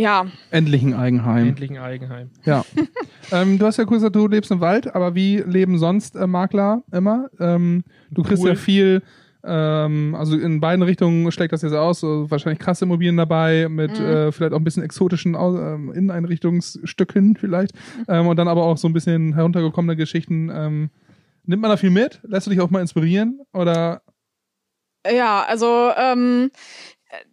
Ja, Endlich ein Eigenheim. Endlich ein Eigenheim. Ja. ähm, du hast ja kurz gesagt, du lebst im Wald, aber wie leben sonst äh, Makler immer? Ähm, du kriegst Cool. ja viel, ähm, also in beiden Richtungen schlägt das jetzt aus, so wahrscheinlich krasse Immobilien dabei, mit äh, vielleicht auch ein bisschen exotischen ähm, Inneneinrichtungsstücken vielleicht. Ähm, und dann aber auch so ein bisschen heruntergekommene Geschichten. Ähm, nimmt man da viel mit? Lässt du dich auch mal inspirieren? Oder ja, also ähm,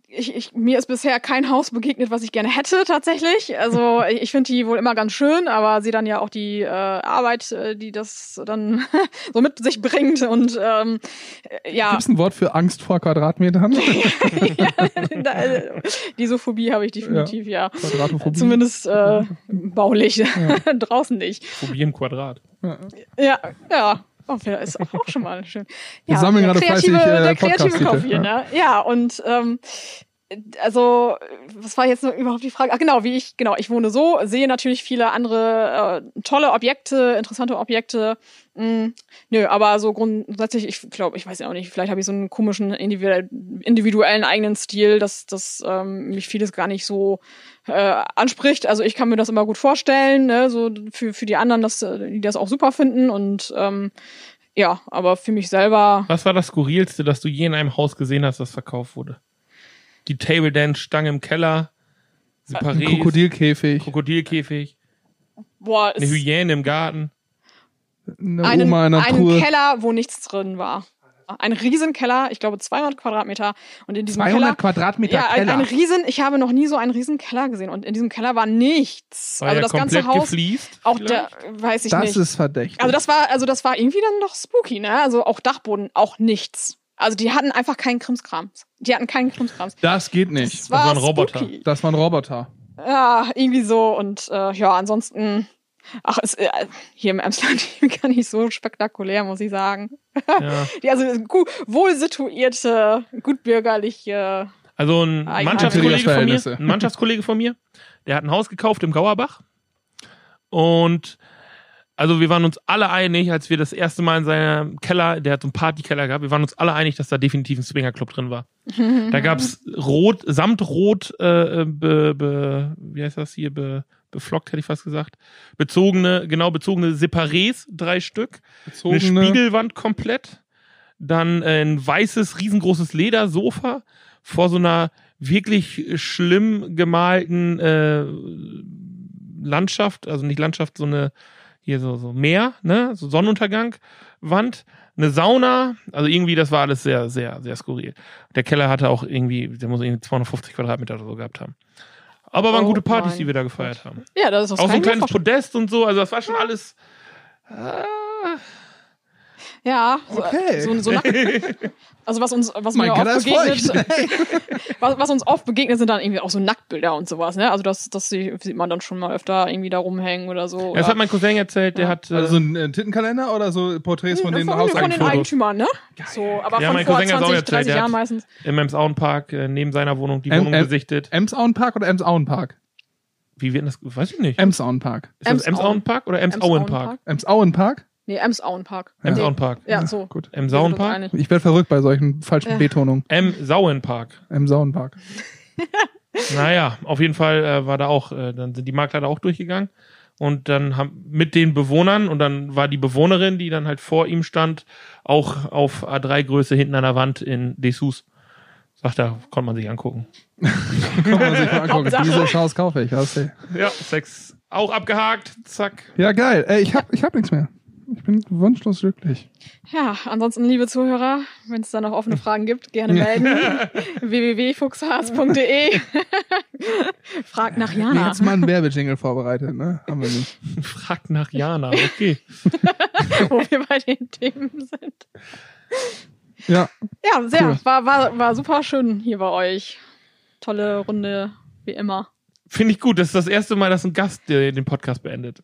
ich, ich, mir ist bisher kein Haus begegnet, was ich gerne hätte tatsächlich. Also ich, ich finde die wohl immer ganz schön, aber sehe dann ja auch die äh, Arbeit, äh, die das dann so mit sich bringt und ähm, äh, ja, gibt es ein Wort für Angst vor Quadratmetern? da, äh, diese Phobie habe ich definitiv, ja. Quadratophobie? Zumindest äh, baulich, draußen nicht. Phobie im Quadrat. Ja, ja. Oh, ist auch, auch schon mal schön. Wir ja, sammeln der gerade kreative, fleißig, äh, kreative Kopf hier, ne? Ja, und ähm, also, was war jetzt überhaupt die Frage? Ach genau, wie ich, genau, ich wohne so, sehe natürlich viele andere äh, tolle Objekte, interessante Objekte. Mm, nö, aber so grundsätzlich, ich glaube, ich weiß ja auch nicht, vielleicht habe ich so einen komischen individuell, individuellen eigenen Stil, dass, dass ähm, mich vieles gar nicht so äh, anspricht. Also ich kann mir das immer gut vorstellen, ne? so für, für die anderen, dass äh, die das auch super finden und ähm, ja, aber für mich selber, Was war das Skurrilste, das du je in einem Haus gesehen hast, das verkauft wurde? Die Table Dance Stange im Keller, Ein Krokodilkäfig, Krokodilkäfig, boah, eine ist Hyäne im Garten. eine einen, Oma in der einen Truhe. Keller, wo nichts drin war. Ein Riesenkeller, ich glaube 200 Quadratmeter. Und in diesem 200 Keller, Quadratmeter ja, ein, Keller. ein Riesen, ich habe noch nie so einen riesen Keller gesehen. Und in diesem Keller war nichts. War also ja das ganze Haus, gefliest. auch der, vielleicht? weiß ich das nicht. ist verdächtig. Also das war, also das war irgendwie dann doch spooky, ne? Also auch Dachboden, auch nichts. Also die hatten einfach keinen Krimskrams. Die hatten keinen Krimskrams. das geht nicht. Das war, war ein Roboter. Spooky. Das war ein Roboter. Ja, irgendwie so. Und äh, ja, ansonsten, ach, es, äh, hier im Emsland gar nicht so spektakulär, muss ich sagen. Ja. Die, also gut, wohl situierte, gut bürgerliche. Also ein ja. Mannschaftskollege von mir, ein Mannschaftskollege von mir, der hat ein Haus gekauft im Gauerbach. Und also wir waren uns alle einig, als wir das erste Mal in seinem Keller, der hat so einen Partykeller gehabt, wir waren uns alle einig, dass da definitiv ein Swingerclub drin war. Da gab's Rot, Samtrot, äh, be, be, wie heißt das hier, be, beflockt, hätte ich fast gesagt. Bezogene, genau, bezogene Separés, drei Stück. Eine Bezogene- Spiegelwand komplett. Dann äh, ein weißes, riesengroßes Ledersofa vor so einer wirklich schlimm gemalten äh, Landschaft, also nicht Landschaft, so eine hier so, so Meer, ne, so Sonnenuntergang, Wand, eine Sauna, also irgendwie, das war alles sehr, sehr, sehr skurril. Der Keller hatte auch irgendwie, der muss irgendwie 250 Quadratmeter oder so gehabt haben. Aber waren Oh gute Partys, die wir da gefeiert haben. Ja, das ist Auch so ein kleines. Podest und so, also das war schon alles. Ah, Ja, so, Okay. so, so nackt, also was uns, was mir oft begegnet, was, was uns oft begegnet, sind dann irgendwie auch so Nacktbilder und sowas, ne? Also das, das sie- sieht man dann schon mal öfter irgendwie da rumhängen oder so. das oder hat mein Cousin erzählt, der Ja. hat. Äh, Also so ein äh, Tittenkalender oder so Porträts von Ja, den von, von den? Eigentümern, ne? So, aber Ja, von mein vor Cousin hat's auch 20, erzählt, 30 der Jahren meistens. im Emsauenpark äh, neben seiner Wohnung die Em- Wohnung em- besichtet. Emsauenpark oder Emsauenpark? Wie wird das? Weiß ich nicht. Emsauenpark. Ist das Emsauen- Emsauenpark oder Emsauenpark? Emsauenpark? Nee, Emsauenpark. Emsauenpark. Ja, so. Gut. Emsauenpark? Ich werde verrückt bei solchen falschen Ja. Betonungen. Emsauenpark. Emsauenpark. Naja, auf jeden Fall äh, war da auch, äh, dann sind die Makler da auch durchgegangen und dann haben mit den Bewohnern und dann war die Bewohnerin, die dann halt vor ihm stand, auch auf A3-Größe hinten an der Wand in Dessous. Sagt er, konnte man sich angucken. Kann man sich mal angucken. Dieses Haus kaufe ich. hast du. Ja, Sex auch abgehakt, zack. Ja, geil. Ey, ich hab, ich hab nichts mehr. Ich bin wunschlos glücklich. Ja, ansonsten, liebe Zuhörer, wenn es da noch offene Fragen gibt, gerne melden. www.fuchsharz.de Fragt nach Jana. Jetzt mal einen Werbejingle vorbereitet, ne? Haben wir nicht. Fragt nach Jana, okay. wo wir bei den Themen sind. Ja, Ja, sehr. Cool. War, war, war super schön hier bei euch. Tolle Runde, wie immer. Finde ich gut. Das ist das erste Mal, dass ein Gast den Podcast beendet.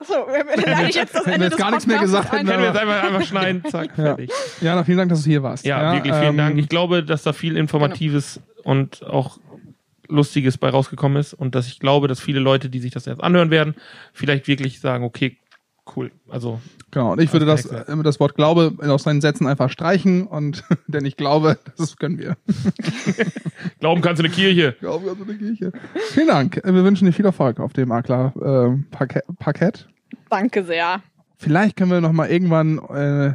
Achso, wenn ich jetzt das Ende jetzt des gar nichts mehr gesagt hätten, Können wir jetzt einfach, einfach schneiden, zack, Ja. fertig. Jana, vielen Dank, dass du hier warst. Ja, wirklich vielen ähm, Dank. Ich glaube, dass da viel Informatives und auch Lustiges bei rausgekommen ist und dass ich glaube, dass viele Leute, die sich das jetzt anhören werden, vielleicht wirklich sagen, okay, cool. Also, Genau, und ich würde das, äh, das Wort Glaube aus seinen Sätzen einfach streichen und denn ich glaube, das können wir. glauben kannst du eine Kirche. Glaube also eine Kirche. Vielen Dank. Äh, Wir wünschen dir viel Erfolg auf dem Makler ähm, Parkett, Parkett. Danke sehr. Vielleicht können wir noch mal irgendwann äh,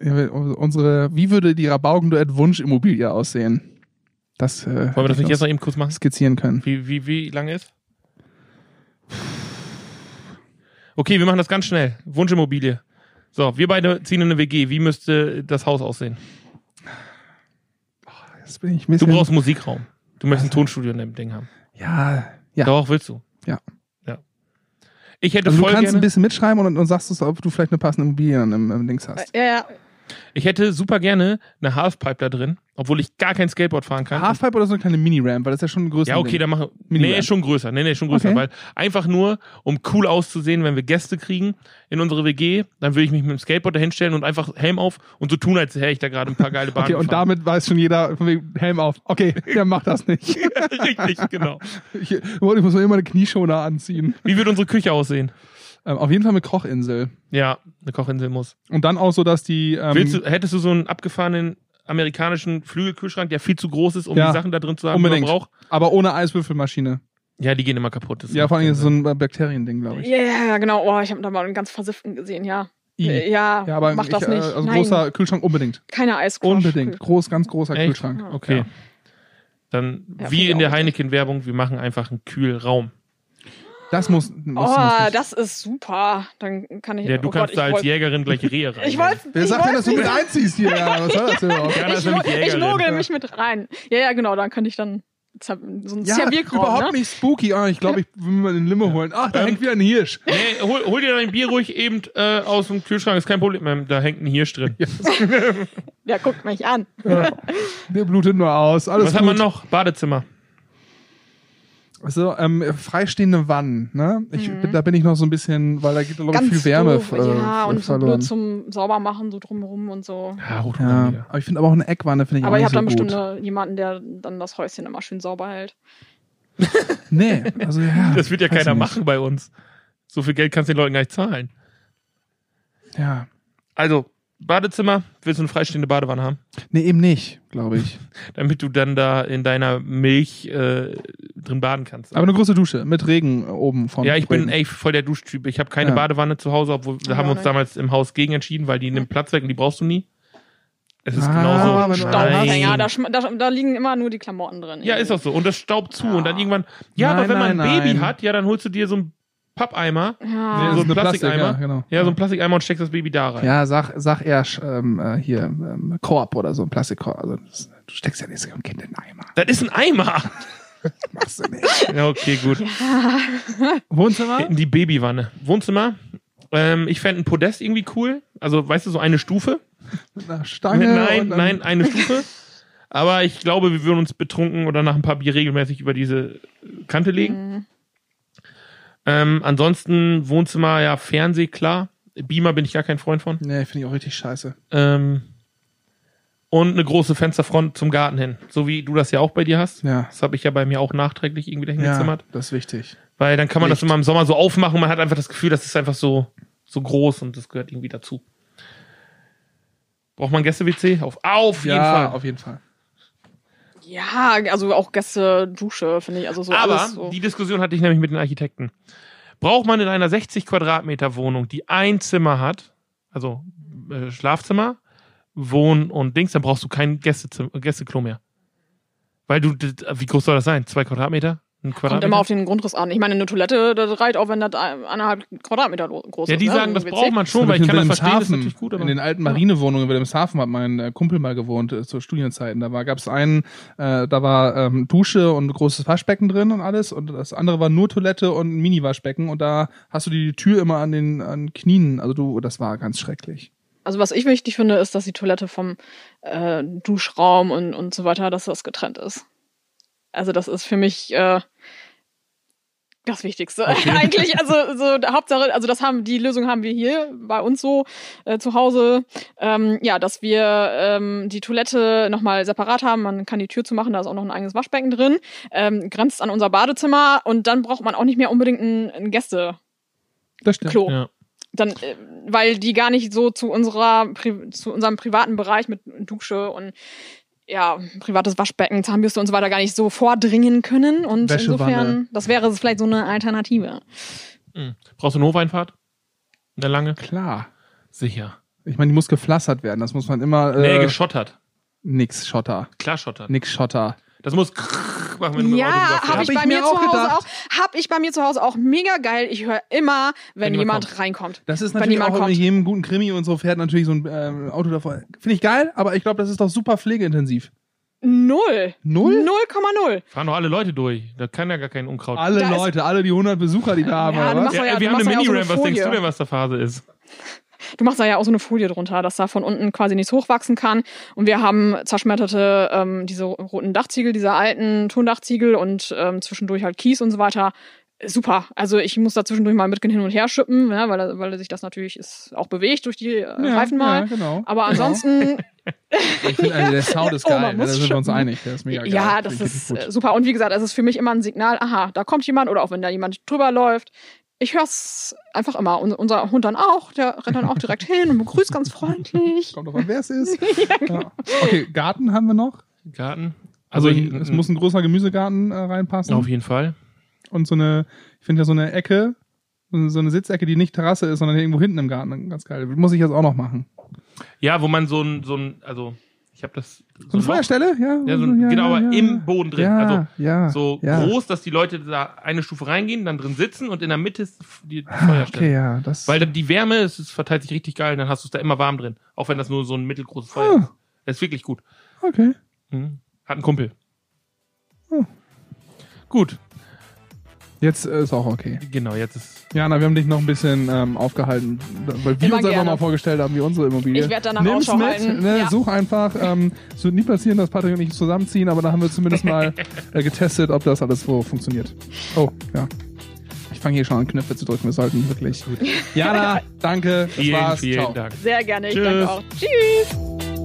ja, unsere, wie würde die Rabaugenduett Wunschimmobilie aussehen? Das äh, Wollen wir das nicht jetzt noch eben kurz machen? skizzieren können. Wie, wie, wie lange ist? Okay, wir machen das ganz schnell. Wunschimmobilie. So, wir beide ziehen in eine WG. Wie müsste das Haus aussehen? Jetzt bin ich ein Du brauchst Musikraum. Du möchtest ein Tonstudio in dem Ding haben. ja, ja. Doch, willst du? Ja. Ja. Ich hätte Also du voll kannst gerne, ein bisschen mitschreiben und, und sagst es, ob du vielleicht eine passende Immobilie im, im Dings hast. Ja, ja. Ich hätte super gerne eine Halfpipe da drin, obwohl ich gar kein Skateboard fahren kann. Halfpipe oder so eine kleine Mini-Ramp, weil das ist ja schon ein größeres Ja, okay, Ding. dann machen. Nee, schon größer. Nee, nee, schon größer. Okay. Weil einfach nur, um cool auszusehen, wenn wir Gäste kriegen in unsere WG, dann würde ich mich mit dem Skateboard da hinstellen und einfach Helm auf und so tun, als hätte ich da gerade ein paar geile Bahnen. Okay, und gefahren. damit weiß schon jeder, von wegen Helm auf. Okay, der macht das nicht. Richtig, genau. Ich, ich muss mir immer eine Knieschoner anziehen. Wie wird unsere Küche aussehen? Ähm, auf jeden Fall mit Kochinsel. Ja, eine Kochinsel muss. Und dann auch so, dass die. Ähm, Willst du, hättest du so einen abgefahrenen amerikanischen Flügelkühlschrank, der viel zu groß ist, um Ja, die Sachen da drin zu haben, unbedingt. die man braucht? aber ohne Eiswürfelmaschine. Ja, die gehen immer kaputt. Das Ja, vor allem ist es so ein Bakteriending, glaube ich. Ja, ja, ja, genau. Oh, ich habe da mal einen ganz versifften gesehen, ja. I. Äh, Ja, Ja, aber mach ich, das äh, nicht. Also Nein, großer Kühlschrank unbedingt. keine Eiscrunch. Unbedingt. Groß, ganz großer Echt? Kühlschrank. Ja. Okay. Ja. Dann, Ja, wie in der. Heineken-Werbung, wir machen einfach einen Kühlraum. Das muss. muss, muss Oh, nicht. das ist super. Dann kann ich. Ja, du oh kannst Gott, da als wollt- Jägerin gleich Rehe rein. Ich wollte. Wer sagt denn, dass du mit einziehst hier? Ja, was soll das denn überhaupt? Ist Ich, wo- ich logel Ja. mich mit rein. Ja, ja, genau. Dann könnte ich dann so ein Ja, Servierkraum. überhaupt ne? nicht spooky. Ah, ich glaube, ich will mir eine Limo holen. Ach, da Ähm, hängt wieder ein Hirsch. Nee, hol, hol dir dein Bier ruhig eben äh, aus dem Kühlschrank, ist kein Problem. Ähm, Da hängt ein Hirsch drin. Ja, guckt mich an. Der blutet nur aus. Alles Was gut. hat man noch? Badezimmer. Also, ähm, freistehende Wannen, ne? Ich, Da bin ich noch so ein bisschen, weil da geht, glaube ich, Mhm. Ganz viel Wärme doof. äh, Ja, und so verloren. blöd zum Saubermachen, so drumherum und so. Ja, hoch ja, aber ich finde aber auch eine Eckwanne finde ich Aber auch ihr nicht habt so dann gut. bestimmt eine, jemanden, der dann das Häuschen immer schön sauber hält. Nee, also ja. Das wird ja keiner nicht. machen bei uns. So viel Geld kannst du den Leuten gar nicht zahlen. Ja. Also, Badezimmer, willst du eine freistehende Badewanne haben? Nee, eben nicht, glaube ich. Damit du dann da in deiner Milch äh, drin baden kannst. Aber eine große Dusche mit Regen oben von. ja, ich bin Regen. ey voll der Duschtyp. Ich habe keine Ja. Badewanne zu Hause, obwohl da Ja, haben wir uns nicht. damals im Haus gegen entschieden, weil die nimmt Platz weg und die brauchst du nie. Es ist Ah, genauso. hast- Staubfänger, da, da, da liegen immer nur die Klamotten drin. Ja, ist auch so. Und das staubt zu. Und dann irgendwann, ja, Nein, aber wenn man ein nein, Baby nein. hat, ja, dann holst du dir so einen Pappeimer, Ja. das so ein eine Plastik, Plastikeimer. ja, genau. ja, so ein Plastikeimer und steckst das Baby da rein. Ja, sag, sag eher ähm, äh, hier ähm, Korb oder so ein Plastikkorb. Also das, du steckst ja nicht so ein Kind in den Eimer. Das ist ein Eimer. Machst du nicht. Ja, okay, gut. Wohnzimmer? In die Babywanne. Wohnzimmer. Ähm, ich fände ein Podest irgendwie cool. Also, weißt du, so eine Stufe. Mit einer Stange. nein, und dann- nein, eine Stufe. Aber ich glaube, wir würden uns betrunken oder nach ein paar Bier regelmäßig über diese Kante legen. Mhm. Ähm, ansonsten Wohnzimmer, ja, Fernseh, klar. Beamer bin ich gar kein Freund von. Nee, finde ich auch richtig scheiße. Ähm, und eine große Fensterfront zum Garten hin. So wie du das ja auch bei dir hast. Ja. Das habe ich ja bei mir auch nachträglich irgendwie dahin Ja, gezimmert. das ist wichtig. Weil dann kann man das Licht. immer im Sommer so aufmachen und man hat einfach das Gefühl, das ist einfach so, so groß und das gehört irgendwie dazu. Braucht man Gäste-WC? Auf, auf jeden ja, Fall. auf jeden Fall. Ja, also auch Gäste Dusche, finde ich. Also so Aber so. die Diskussion hatte ich nämlich mit den Architekten. Braucht man in einer 60 Quadratmeter Wohnung, die ein Zimmer hat, also äh, Schlafzimmer, Wohn- und Dings, dann brauchst du kein Gästezimmer, Gästeklo mehr. Weil du, wie groß soll das sein? Zwei Quadratmeter? Ein Kommt immer auf den Grundriss an. Ich meine, eine Toilette, das reicht auch, wenn das eineinhalb Quadratmeter groß ja, ist. die ne? sagen, das braucht man schon, weil ich in kann das verstehen, das ist natürlich gut, aber in den alten Marinewohnungen in Wilhelmshaven hat mein äh, Kumpel mal gewohnt äh, zu Studienzeiten. Da war gab's einen, äh, da war ähm, Dusche und ein großes Waschbecken drin und alles und das andere war nur Toilette und ein Mini-Waschbecken und da hast du die Tür immer an den an Knien. Also du, das war ganz schrecklich. Also was ich wichtig finde, ist, dass die Toilette vom äh, Duschraum und, und so weiter, dass das getrennt ist. Also das ist für mich äh, das Wichtigste. Eigentlich, also so Hauptsache, also das haben die Lösung haben wir hier bei uns so äh, zu Hause. Ähm, ja, dass wir ähm, die Toilette nochmal separat haben. Man kann die Tür zumachen, da ist auch noch ein eigenes Waschbecken drin. Ähm, grenzt an unser Badezimmer und dann braucht man auch nicht mehr unbedingt ein, ein Gästeklo. Das stimmt. Ja. Dann, äh, weil die gar nicht so zu unserer zu unserem privaten Bereich mit Dusche und ja, privates Waschbecken, Zahnbürste und so weiter gar nicht so vordringen können. Und insofern, das wäre vielleicht so eine Alternative. Mhm. Brauchst du eine Hofeinfahrt? Eine lange? Klar. Sicher. Ich meine, die muss gepflastert werden. Das muss man immer. Nee, Äh, geschottert. nix Schotter. Klar schottert. Nix Schotter. Das muss machen, wenn du Ja, habe ich Hab bei ich mir mir zu Hause gedacht. auch. Hab ich bei mir zu Hause auch mega geil. Ich höre immer, wenn, Wenn jemand jemand reinkommt. Das ist Wenn natürlich jemand auch in kommt. jedem guten Krimi und so fährt natürlich so ein ähm, Auto davor. Finde ich geil, aber ich glaube, das ist doch super pflegeintensiv. Null. Null? 0,0. Fahren doch alle Leute durch. Da kann ja gar kein Unkraut. Alle Da Leute, alle die 100 Besucher, die da haben, Ja, ja, wir haben eine auch so eine Mini-Ram. Was denkst du denn, was da Phase ist? Du machst da ja auch so eine Folie drunter, dass da von unten quasi nichts hochwachsen kann. Und wir haben zerschmetterte, ähm, diese roten Dachziegel, diese alten Tondachziegel und ähm, zwischendurch halt Kies und so weiter. Super. Also ich muss da zwischendurch mal mitgehen hin und her schippen, ja, weil, er- weil sich das natürlich ist, auch bewegt durch die äh, Ja, Reifen mal. Ja, genau. Aber ansonsten, Ich finde, also der Sound ist Oh, geil. man da sind wir uns einig. Der ist mega geil. ja, das ist äh, super. Und wie gesagt, es ist für mich immer ein Signal, aha, da kommt jemand oder auch wenn da jemand drüber läuft. Ich höre es einfach immer. Und unser Hund dann auch, der rennt dann auch direkt hin und begrüßt ganz freundlich. Kommt drauf an, wer es ist. ja. Okay, Garten haben wir noch. Garten. Also, Also, es muss ein großer Gemüsegarten äh, reinpassen. auf jeden Fall. Und so eine, ich finde ja so eine Ecke, so eine Sitzecke, die nicht Terrasse ist, sondern irgendwo hinten im Garten. Ganz geil. Muss ich jetzt auch noch machen. Ja, wo man so ein, so ein, also ich habe das So eine Feuerstelle? Ja, Ja, so ein, genau, aber im Boden drin. Ja, also ja, so ja. groß, dass die Leute da eine Stufe reingehen, dann drin sitzen und in der Mitte ist die Ah, Feuerstelle. okay, ja. Das, Weil dann die Wärme, es verteilt sich richtig geil, dann hast du es da immer warm drin. Auch wenn das nur so ein mittelgroßes Feuer Ah. ist. Das ist wirklich gut. okay. Mhm. Hat ein Kumpel. Oh. Gut, Jetzt äh, ist auch okay. genau, jetzt ist. Jana, wir haben dich noch ein bisschen ähm, aufgehalten, weil wir Immer uns einfach gerne. mal vorgestellt haben, wie unsere Immobilie. Ich werd danach Nimm's Ausschau mit, halten. Ne, Ja. Such einfach. Ähm, es wird nie passieren, dass Patrick und ich zusammenziehen, aber da haben wir zumindest mal äh, getestet, ob das alles so funktioniert. Oh, ja. Ich fange hier schon an, Knöpfe zu drücken. Wir sollten wirklich. Jana, danke. Das Vielen, war's. vielen Ciao. Dank. Sehr gerne. Ich Tschüss. danke auch. Tschüss.